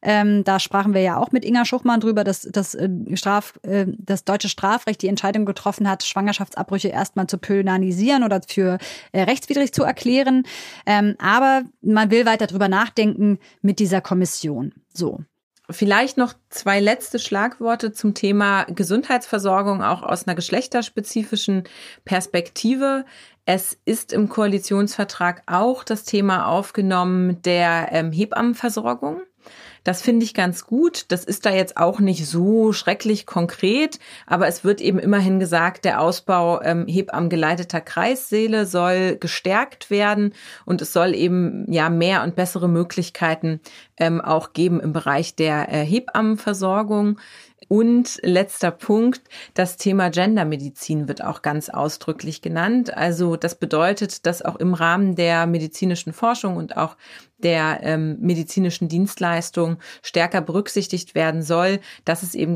Ähm, da sprachen wir ja auch mit Inga Schuchmann drüber, dass das, äh, Straf, äh, das deutsche Strafrecht die Entscheidung getroffen hat, Schwangerschaftsabbrüche erstmal zu pönanisieren oder für äh, rechtswidrig zu erklären. Ähm, aber man will weiter drüber nachdenken mit dieser Kommission. So. Vielleicht noch zwei letzte Schlagworte zum Thema Gesundheitsversorgung, auch aus einer geschlechterspezifischen Perspektive. Es ist im Koalitionsvertrag auch das Thema aufgenommen der ähm, Hebammenversorgung. Das finde ich ganz gut. Das ist da jetzt auch nicht so schrecklich konkret, aber es wird eben immerhin gesagt, der Ausbau ähm, hebammen-geleiteter Kreissäle soll gestärkt werden und es soll eben ja mehr und bessere Möglichkeiten ähm, auch geben im Bereich der äh, Hebammenversorgung. Und letzter Punkt, das Thema Gendermedizin wird auch ganz ausdrücklich genannt. Also das bedeutet, dass auch im Rahmen der medizinischen Forschung und auch der ähm, medizinischen Dienstleistung stärker berücksichtigt werden soll, dass es eben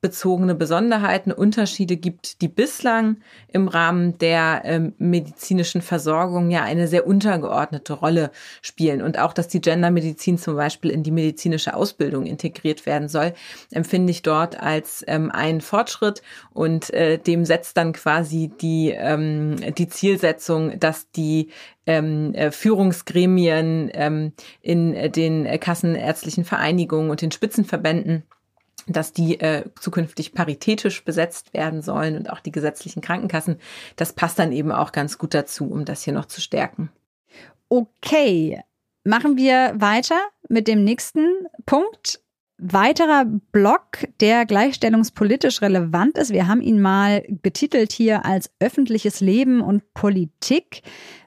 geschlechtsbezogene Besonderheiten, Unterschiede gibt, die bislang im Rahmen der ähm, medizinischen Versorgung ja eine sehr untergeordnete Rolle spielen. Und auch, dass die Gendermedizin zum Beispiel in die medizinische Ausbildung integriert werden soll, empfinde ich dort als ähm, einen Fortschritt und äh, dem setzt dann quasi die, ähm, die Zielsetzung, dass die ähm, äh, Führungsgremien ähm, in den kassenärztlichen Vereinigungen und den Spitzenverbänden dass die äh, zukünftig paritätisch besetzt werden sollen und auch die gesetzlichen Krankenkassen. Das passt dann eben auch ganz gut dazu, um das hier noch zu stärken. Okay, machen wir weiter mit dem nächsten Punkt. Weiterer Block, der gleichstellungspolitisch relevant ist. Wir haben ihn mal betitelt hier als öffentliches Leben und Politik.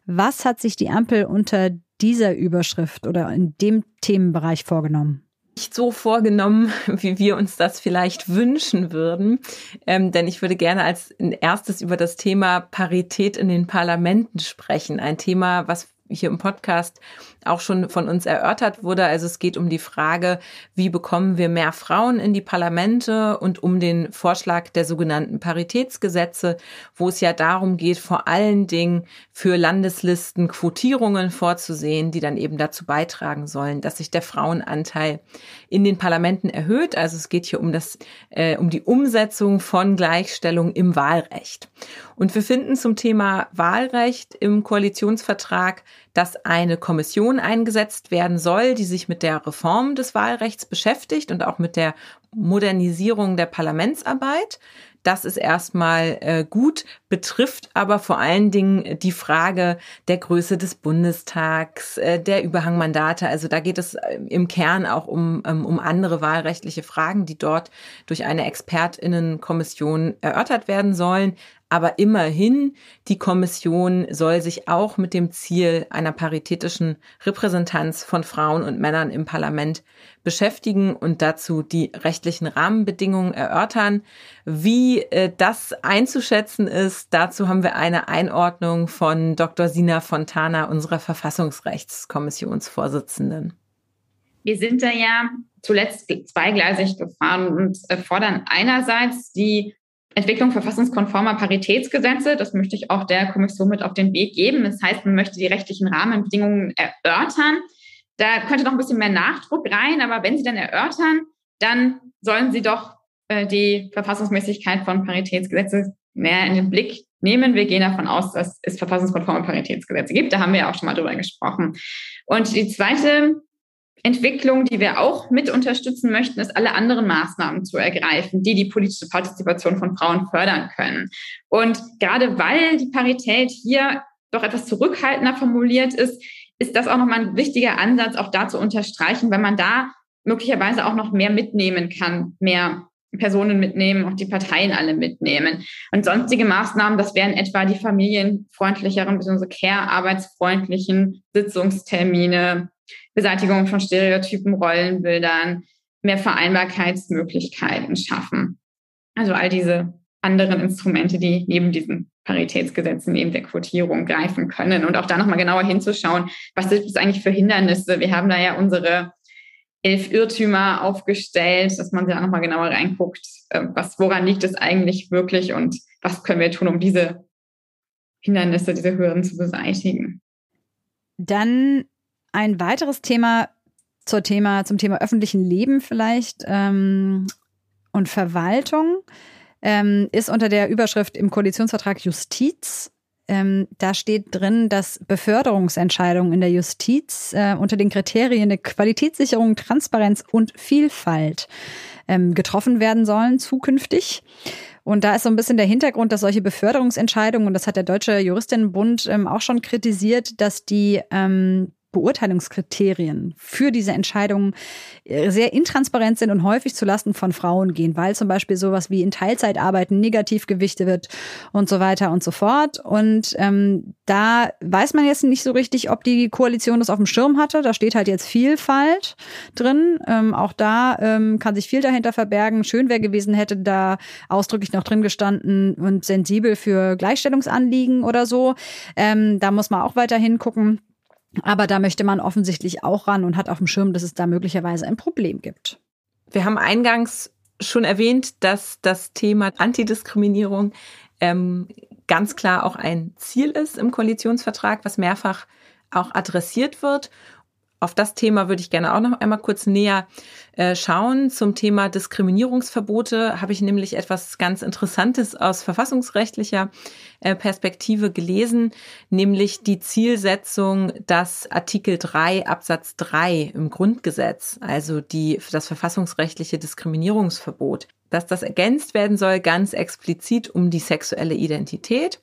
Was hat sich die Ampel unter dieser Überschrift oder in dem Themenbereich vorgenommen? Nicht so vorgenommen, wie wir uns das vielleicht wünschen würden. Ähm, denn ich würde gerne als erstes über das Thema Parität in den Parlamenten sprechen. Ein Thema, was hier im Podcast auch schon von uns erörtert wurde. Also es geht um die Frage, wie bekommen wir mehr Frauen in die Parlamente und um den Vorschlag der sogenannten Paritätsgesetze, wo es ja darum geht, vor allen Dingen für Landeslisten Quotierungen vorzusehen, die dann eben dazu beitragen sollen, dass sich der Frauenanteil in den Parlamenten erhöht. Also es geht hier um das, äh, um die Umsetzung von Gleichstellung im Wahlrecht. Und wir finden zum Thema Wahlrecht im Koalitionsvertrag dass eine Kommission eingesetzt werden soll, die sich mit der Reform des Wahlrechts beschäftigt und auch mit der Modernisierung der Parlamentsarbeit. Das ist erstmal äh, gut, betrifft aber vor allen Dingen die Frage der Größe des Bundestags, äh, der Überhangmandate. Also da geht es äh, im Kern auch um, ähm, um andere wahlrechtliche Fragen, die dort durch eine Expertinnenkommission erörtert werden sollen. Aber immerhin, die Kommission soll sich auch mit dem Ziel einer paritätischen Repräsentanz von Frauen und Männern im Parlament beschäftigen und dazu die rechtlichen Rahmenbedingungen erörtern. Wie äh, das einzuschätzen ist, dazu haben wir eine Einordnung von Dr. Sina Fontana, unserer Verfassungsrechtskommissionsvorsitzenden. Wir sind da ja zuletzt zweigleisig gefahren und äh, fordern einerseits die Entwicklung verfassungskonformer Paritätsgesetze. Das möchte ich auch der Kommission mit auf den Weg geben. Das heißt, man möchte die rechtlichen Rahmenbedingungen erörtern. Da könnte noch ein bisschen mehr Nachdruck rein, aber wenn Sie dann erörtern, dann sollen Sie doch äh, die Verfassungsmäßigkeit von Paritätsgesetzen mehr in den Blick nehmen. Wir gehen davon aus, dass es verfassungskonforme Paritätsgesetze gibt. Da haben wir ja auch schon mal drüber gesprochen. Und die zweite Entwicklung, die wir auch mit unterstützen möchten, ist, alle anderen Maßnahmen zu ergreifen, die die politische Partizipation von Frauen fördern können. Und gerade weil die Parität hier doch etwas zurückhaltender formuliert ist, ist das auch nochmal ein wichtiger Ansatz, auch da zu unterstreichen, wenn man da möglicherweise auch noch mehr mitnehmen kann, mehr Personen mitnehmen, auch die Parteien alle mitnehmen. Und sonstige Maßnahmen, das wären etwa die familienfreundlicheren bzw. care-arbeitsfreundlichen Sitzungstermine, Beseitigung von Stereotypen, Rollenbildern, mehr Vereinbarkeitsmöglichkeiten schaffen. Also all diese anderen Instrumente, die neben diesen Paritätsgesetzen, neben der Quotierung greifen können. Und auch da nochmal genauer hinzuschauen, was sind es eigentlich für Hindernisse? Wir haben da ja unsere elf Irrtümer aufgestellt, dass man da nochmal genauer reinguckt, ähm, was, woran liegt es eigentlich wirklich und was können wir tun, um diese Hindernisse, diese Hürden zu beseitigen. Dann ein weiteres Thema zur Thema, zum Thema öffentlichen Leben vielleicht ähm, und Verwaltung ähm, ist unter der Überschrift im Koalitionsvertrag Justiz ähm, da steht drin, dass Beförderungsentscheidungen in der Justiz äh, unter den Kriterien der Qualitätssicherung, Transparenz und Vielfalt ähm, getroffen werden sollen zukünftig. Und da ist so ein bisschen der Hintergrund, dass solche Beförderungsentscheidungen, und das hat der Deutsche Juristinnenbund ähm, auch schon kritisiert, dass die ähm, Beurteilungskriterien für diese Entscheidungen äh, sehr intransparent sind und häufig zulasten von Frauen gehen, weil zum Beispiel sowas wie in Teilzeit arbeiten negativ gewichtet wird und so weiter und so fort. Und ähm, da weiß man jetzt nicht so richtig, ob die Koalition das auf dem Schirm hatte. Da steht halt jetzt Vielfalt drin. Ähm, auch da ähm, kann sich viel dahinter verbergen. Schön wäre gewesen, hätte da ausdrücklich noch drin gestanden und sensibel für Gleichstellungsanliegen oder so. Ähm, da muss man auch weiter hingucken. Aber da möchte man offensichtlich auch ran und hat auf dem Schirm, dass es da möglicherweise ein Problem gibt. Wir haben eingangs schon erwähnt, dass das Thema Antidiskriminierung ähm, ganz klar auch ein Ziel ist im Koalitionsvertrag, was mehrfach auch adressiert wird. Auf das Thema würde ich gerne auch noch einmal kurz näher äh, schauen. Zum Thema Diskriminierungsverbote habe ich nämlich etwas ganz Interessantes aus verfassungsrechtlicher äh, Perspektive gelesen, nämlich die Zielsetzung, dass Artikel 3 Absatz 3 im Grundgesetz, also die, das verfassungsrechtliche Diskriminierungsverbot, dass das ergänzt werden soll ganz explizit um die sexuelle Identität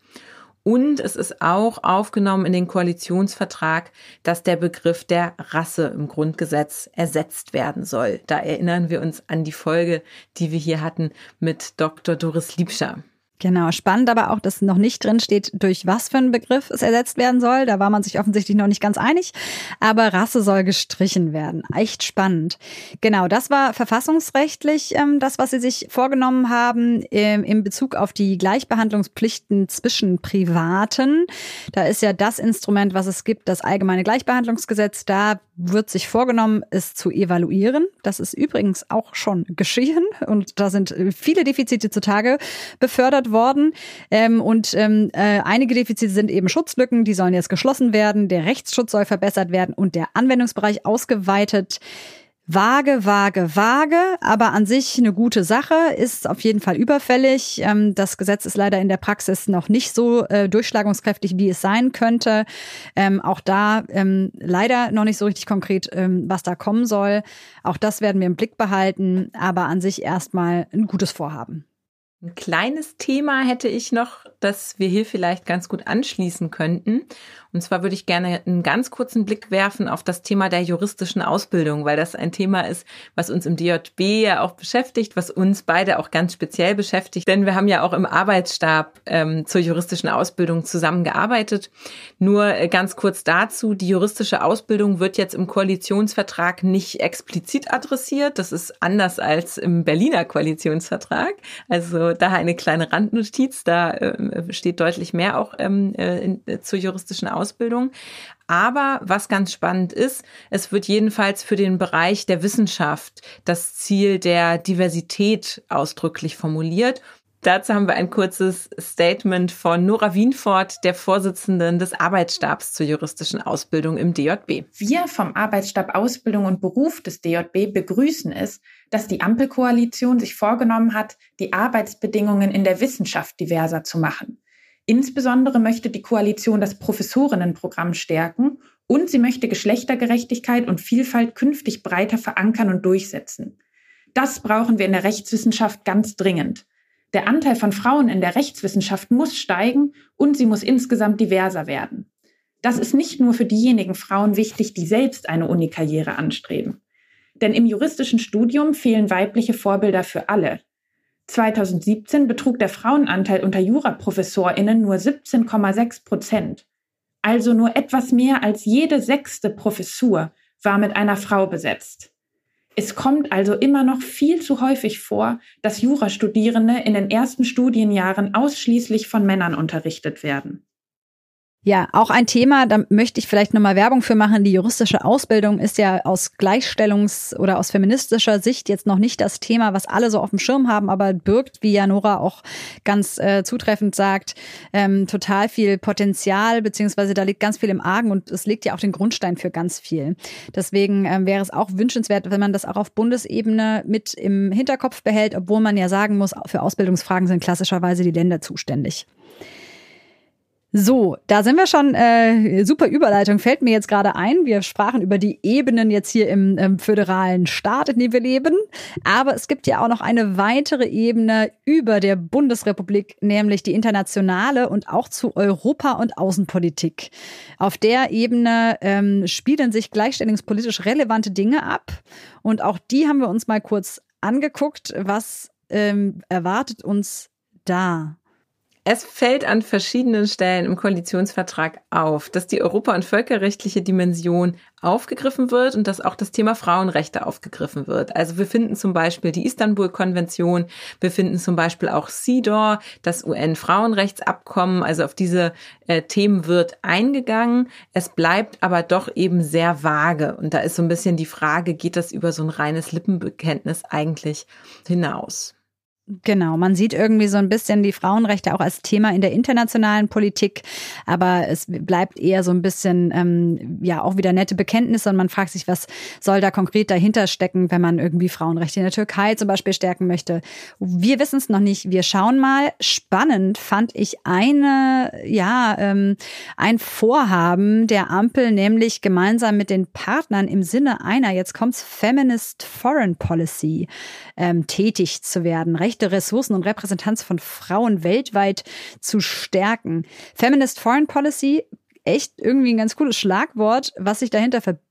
und es ist auch aufgenommen in den Koalitionsvertrag, dass der Begriff der Rasse im Grundgesetz ersetzt werden soll. Da erinnern wir uns an die Folge, die wir hier hatten mit Dr. Doris Liebscher. Genau, spannend aber auch, dass noch nicht drin steht, durch was für einen Begriff es ersetzt werden soll. Da war man sich offensichtlich noch nicht ganz einig. Aber Rasse soll gestrichen werden. Echt spannend. Genau, das war verfassungsrechtlich ähm, das, was Sie sich vorgenommen haben ähm, in Bezug auf die Gleichbehandlungspflichten zwischen Privaten. Da ist ja das Instrument, was es gibt, das allgemeine Gleichbehandlungsgesetz. Da wird sich vorgenommen, es zu evaluieren. Das ist übrigens auch schon geschehen und da sind viele Defizite zutage befördert worden. Ähm, und ähm, äh, einige Defizite sind eben Schutzlücken, die sollen jetzt geschlossen werden. Der Rechtsschutz soll verbessert werden und der Anwendungsbereich ausgeweitet. Vage, vage, vage, aber an sich eine gute Sache, ist auf jeden Fall überfällig. Ähm, das Gesetz ist leider in der Praxis noch nicht so äh, durchschlagungskräftig, wie es sein könnte. Ähm, auch da ähm, leider noch nicht so richtig konkret, was da kommen soll. Auch das werden wir im Blick behalten, aber an sich erstmal ein gutes Vorhaben. Ein kleines Thema hätte ich noch, das wir hier vielleicht ganz gut anschließen könnten. Und zwar würde ich gerne einen ganz kurzen Blick werfen auf das Thema der juristischen Ausbildung, weil das ein Thema ist, was uns im DJB ja auch beschäftigt, was uns beide auch ganz speziell beschäftigt. Denn wir haben ja auch im Arbeitsstab ähm, zur juristischen Ausbildung zusammengearbeitet. Nur äh, ganz kurz dazu, die juristische Ausbildung wird jetzt im Koalitionsvertrag nicht explizit adressiert. Das ist anders als im Berliner Koalitionsvertrag. Also daher eine kleine Randnotiz, da äh, steht deutlich mehr auch ähm, äh, in, äh, zur juristischen. Ausbildung. Aber was ganz spannend ist, es wird jedenfalls für den Bereich der Wissenschaft das Ziel der Diversität ausdrücklich formuliert. Dazu haben wir ein kurzes Statement von Nora Wienfort, der Vorsitzenden des Arbeitsstabs zur juristischen Ausbildung im DJB. Wir vom Arbeitsstab Ausbildung und Beruf des DJB begrüßen es, dass die Ampelkoalition sich vorgenommen hat, die Arbeitsbedingungen in der Wissenschaft diverser zu machen. Insbesondere möchte die Koalition das Professorinnenprogramm stärken Und sie möchte Geschlechtergerechtigkeit und Vielfalt künftig breiter verankern und durchsetzen. Das brauchen wir in der Rechtswissenschaft ganz dringend. Der Anteil von Frauen in der Rechtswissenschaft muss steigen und sie muss insgesamt diverser werden. Das ist nicht nur für diejenigen Frauen wichtig, die selbst eine Unikarriere anstreben. Denn im juristischen Studium fehlen weibliche Vorbilder für alle. 2017 betrug der Frauenanteil unter Juraprofessorinnen nur 17,6 Prozent. Also nur etwas mehr als jede sechste Professur war mit einer Frau besetzt. Es kommt also immer noch viel zu häufig vor, dass Jurastudierende in den ersten Studienjahren ausschließlich von Männern unterrichtet werden. Ja, auch ein Thema, da möchte ich vielleicht nochmal Werbung für machen. Die juristische Ausbildung ist ja aus Gleichstellungs- oder aus feministischer Sicht jetzt noch nicht das Thema, was alle so auf dem Schirm haben, aber birgt, wie Janora auch ganz äh, zutreffend sagt, ähm, total viel Potenzial, beziehungsweise da liegt ganz viel im Argen und es legt ja auch den Grundstein für ganz viel. Deswegen ähm, wäre es auch wünschenswert, wenn man das auch auf Bundesebene mit im Hinterkopf behält, obwohl man ja sagen muss, für Ausbildungsfragen sind klassischerweise die Länder zuständig. So, da sind wir schon. Äh, super Überleitung fällt mir jetzt gerade ein. Wir sprachen über die Ebenen jetzt hier im, im föderalen Staat, in dem wir leben. Aber es gibt ja auch noch eine weitere Ebene über der Bundesrepublik, nämlich die internationale und auch zu Europa- und Außenpolitik. Auf der Ebene ähm, spielen sich gleichstellungspolitisch relevante Dinge ab. Und auch die haben wir uns mal kurz angeguckt. Was ähm, erwartet uns da? Es fällt an verschiedenen Stellen im Koalitionsvertrag auf, dass die europa- und völkerrechtliche Dimension aufgegriffen wird und dass auch das Thema Frauenrechte aufgegriffen wird. Also wir finden zum Beispiel die Istanbul-Konvention, wir finden zum Beispiel auch CEDAW, das UN-Frauenrechtsabkommen. Also auf diese äh, Themen wird eingegangen. Es bleibt aber doch eben sehr vage. Und da ist so ein bisschen die Frage, geht das über so ein reines Lippenbekenntnis eigentlich hinaus? Genau, man sieht irgendwie so ein bisschen die Frauenrechte auch als Thema in der internationalen Politik, aber es bleibt eher so ein bisschen, ähm, ja, auch wieder nette Bekenntnisse und man fragt sich, was soll da konkret dahinter stecken, wenn man irgendwie Frauenrechte in der Türkei zum Beispiel stärken möchte. Wir wissen es noch nicht. Wir schauen mal. Spannend fand ich eine, ja, ähm, ein Vorhaben der Ampel, nämlich gemeinsam mit den Partnern im Sinne einer, jetzt kommt's, Feminist Foreign Policy ähm, tätig zu werden. Recht Rechte, Ressourcen und Repräsentanz von Frauen weltweit zu stärken. Feminist Foreign Policy, echt irgendwie ein ganz cooles Schlagwort, was sich dahinter verbirgt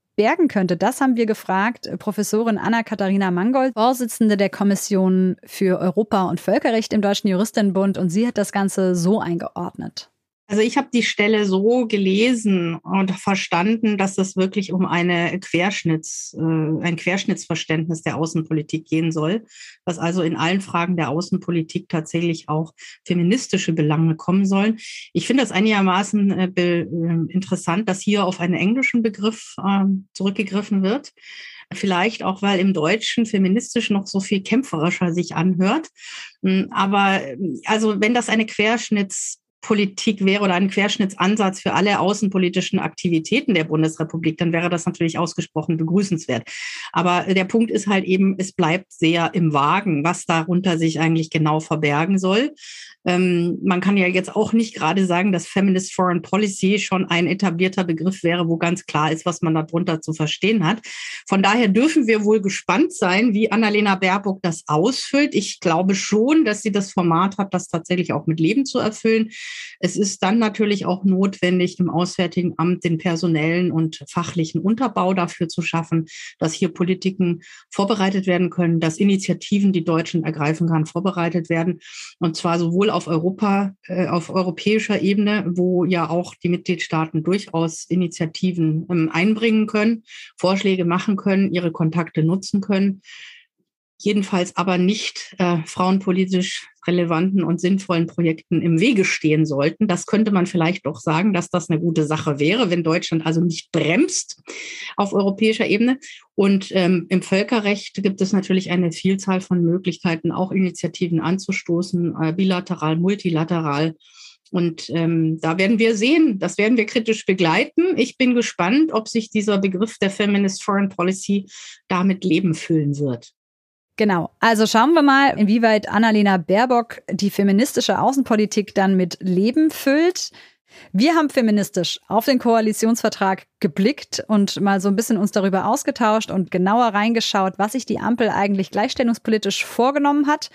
könnte, das haben wir gefragt. Professorin Anna-Katharina Mangold, Vorsitzende der Kommission für Europa und Völkerrecht im Deutschen Juristinnenbund, und sie hat das Ganze so eingeordnet. Also ich habe die Stelle so gelesen und verstanden, dass es wirklich um eine Querschnitts, äh, ein Querschnittsverständnis der Außenpolitik gehen soll, dass also in allen Fragen der Außenpolitik tatsächlich auch feministische Belange kommen sollen. Ich finde das einigermaßen äh, äh, interessant, dass hier auf einen englischen Begriff äh, zurückgegriffen wird. Vielleicht auch, weil im Deutschen feministisch noch so viel kämpferischer sich anhört. Hm, aber also wenn das eine Querschnitts Politik wäre oder ein Querschnittsansatz für alle außenpolitischen Aktivitäten der Bundesrepublik, dann wäre das natürlich ausgesprochen begrüßenswert. Aber der Punkt ist halt eben, es bleibt sehr im Wagen, was darunter sich eigentlich genau verbergen soll. Ähm, man kann ja jetzt auch nicht gerade sagen, dass Feminist Foreign Policy schon ein etablierter Begriff wäre, wo ganz klar ist, was man darunter zu verstehen hat. Von daher dürfen wir wohl gespannt sein, wie Annalena Baerbock das ausfüllt. Ich glaube schon, dass sie das Format hat, das tatsächlich auch mit Leben zu erfüllen. Es ist dann natürlich auch notwendig, im Auswärtigen Amt den personellen und fachlichen Unterbau dafür zu schaffen, dass hier Politiken vorbereitet werden können, dass Initiativen, die Deutschland ergreifen kann, vorbereitet werden. Und zwar sowohl auf Europa, äh, auf europäischer Ebene, wo ja auch die Mitgliedstaaten durchaus Initiativen ähm, einbringen können, Vorschläge machen können, ihre Kontakte nutzen können. Jedenfalls aber nicht äh, frauenpolitisch relevanten und sinnvollen Projekten im Wege stehen sollten. Das könnte man vielleicht doch sagen, dass das eine gute Sache wäre, wenn Deutschland also nicht bremst auf europäischer Ebene. Und ähm, im Völkerrecht gibt es natürlich eine Vielzahl von Möglichkeiten, auch Initiativen anzustoßen, äh, bilateral, multilateral. Und ähm, da werden wir sehen, das werden wir kritisch begleiten. Ich bin gespannt, ob sich dieser Begriff der Feminist Foreign Policy damit Leben füllen wird. Genau. Also schauen wir mal, inwieweit Annalena Baerbock die feministische Außenpolitik dann mit Leben füllt. Wir haben feministisch auf den Koalitionsvertrag geblickt und mal so ein bisschen uns darüber ausgetauscht und genauer reingeschaut, was sich die Ampel eigentlich gleichstellungspolitisch vorgenommen hat.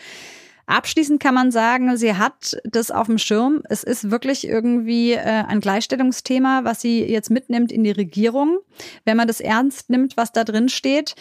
Abschließend kann man sagen, sie hat das auf dem Schirm. Es ist wirklich irgendwie äh, ein Gleichstellungsthema, was sie jetzt mitnimmt in die Regierung, wenn man das ernst nimmt, was da drin steht.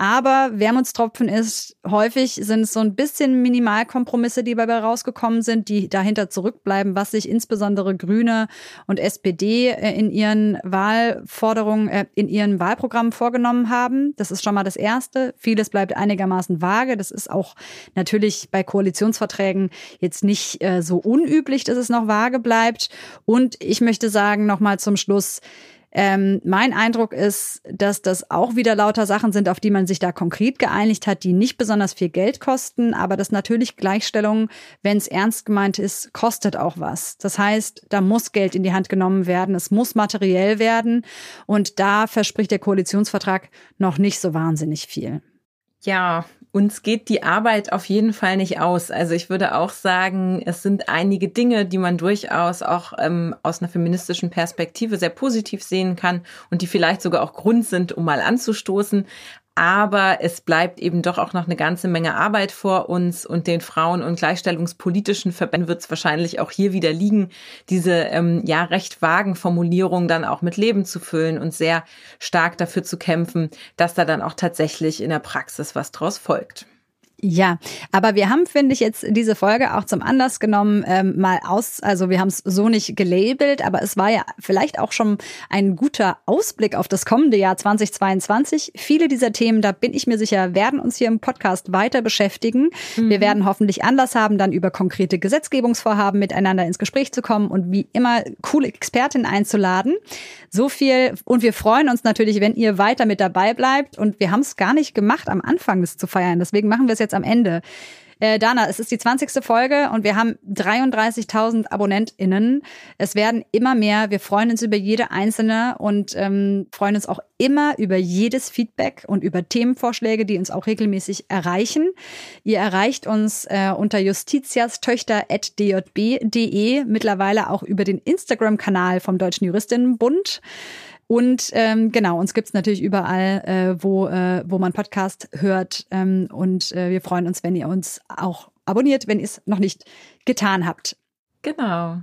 Aber Wermutstropfen ist, häufig sind es so ein bisschen Minimalkompromisse, die dabei rausgekommen sind, die dahinter zurückbleiben, was sich insbesondere Grüne und SPD äh, in ihren Wahlforderungen, äh, in ihren Wahlprogrammen vorgenommen haben. Das ist schon mal das Erste. Vieles bleibt einigermaßen vage. Das ist auch natürlich bei Koalitionsverträgen jetzt nicht äh, so unüblich, dass es noch vage bleibt. Und ich möchte sagen, nochmal zum Schluss, ähm, mein Eindruck ist, dass das auch wieder lauter Sachen sind, auf die man sich da konkret geeinigt hat, die nicht besonders viel Geld kosten, aber dass natürlich Gleichstellung, wenn es ernst gemeint ist, kostet auch was. Das heißt, da muss Geld in die Hand genommen werden, es muss materiell werden und da verspricht der Koalitionsvertrag noch nicht so wahnsinnig viel. Ja, uns geht die Arbeit auf jeden Fall nicht aus. Also ich würde auch sagen, es sind einige Dinge, die man durchaus auch ähm, aus einer feministischen Perspektive sehr positiv sehen kann und die vielleicht sogar auch Grund sind, um mal anzustoßen. Aber es bleibt eben doch auch noch eine ganze Menge Arbeit vor uns und den Frauen- und gleichstellungspolitischen Verbänden wird es wahrscheinlich auch hier wieder liegen, diese ähm, ja recht vagen Formulierungen dann auch mit Leben zu füllen und sehr stark dafür zu kämpfen, dass da dann auch tatsächlich in der Praxis was draus folgt. Ja, aber wir haben, finde ich, jetzt diese Folge auch zum Anlass genommen, ähm, mal aus, also wir haben es so nicht gelabelt, aber es war ja vielleicht auch schon ein guter Ausblick auf das kommende Jahr 2022. Viele dieser Themen, da bin ich mir sicher, werden uns hier im Podcast weiter beschäftigen. Mhm. Wir werden hoffentlich Anlass haben, dann über konkrete Gesetzgebungsvorhaben miteinander ins Gespräch zu kommen und wie immer coole Expertinnen einzuladen. So viel und wir freuen uns natürlich, wenn ihr weiter mit dabei bleibt und wir haben es gar nicht gemacht, am Anfang das zu feiern. Deswegen machen wir es jetzt jetzt am Ende. Äh, Dana, es ist die 20. Folge und wir haben 33.000 AbonnentInnen. Es werden immer mehr. Wir freuen uns über jede einzelne und ähm, freuen uns auch immer über jedes Feedback und über Themenvorschläge, die uns auch regelmäßig erreichen. Ihr erreicht uns äh, unter justitiastöchter.djb.de, mittlerweile auch über den Instagram-Kanal vom Deutschen Juristinnenbund. Und ähm, genau, uns gibt's natürlich überall, äh, wo, äh, wo man Podcast hört. Ähm, und äh, wir freuen uns, wenn ihr uns auch abonniert, wenn ihr es noch nicht getan habt. Genau.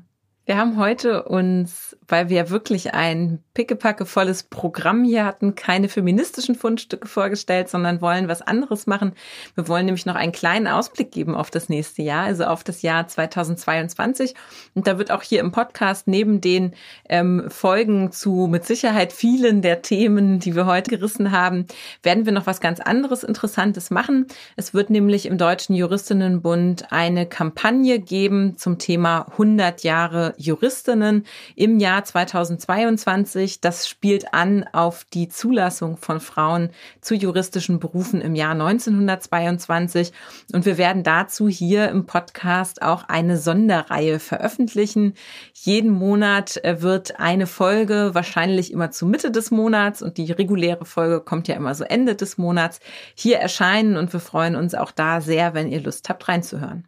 Wir haben heute uns, weil wir wirklich ein pickepackevolles Programm hier hatten, keine feministischen Fundstücke vorgestellt, sondern wollen was anderes machen. Wir wollen nämlich noch einen kleinen Ausblick geben auf das nächste Jahr, also auf das Jahr 2022. Und da wird auch hier im Podcast neben den ähm, Folgen zu mit Sicherheit vielen der Themen, die wir heute gerissen haben, werden wir noch was ganz anderes Interessantes machen. Es wird nämlich im Deutschen Juristinnenbund eine Kampagne geben zum Thema 100 Jahre Juristinnen im Jahr 2022. Das spielt an auf die Zulassung von Frauen zu juristischen Berufen im Jahr 1922. Und wir werden dazu hier im Podcast auch eine Sonderreihe veröffentlichen. Jeden Monat äh, wird eine Folge, wahrscheinlich immer zur Mitte des Monats und die reguläre Folge kommt ja immer so Ende des Monats, hier erscheinen und wir freuen uns auch da sehr, wenn ihr Lust habt reinzuhören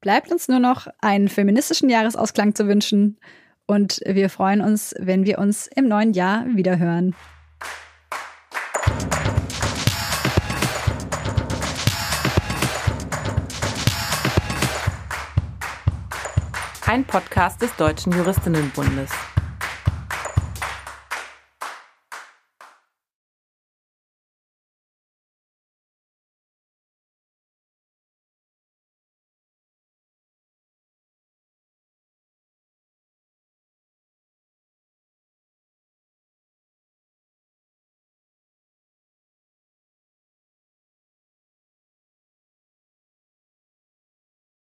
bleibt uns nur noch einen feministischen Jahresausklang zu wünschen. Und wir freuen uns, wenn wir uns im neuen Jahr wiederhören. Ein Podcast des Deutschen Juristinnenbundes.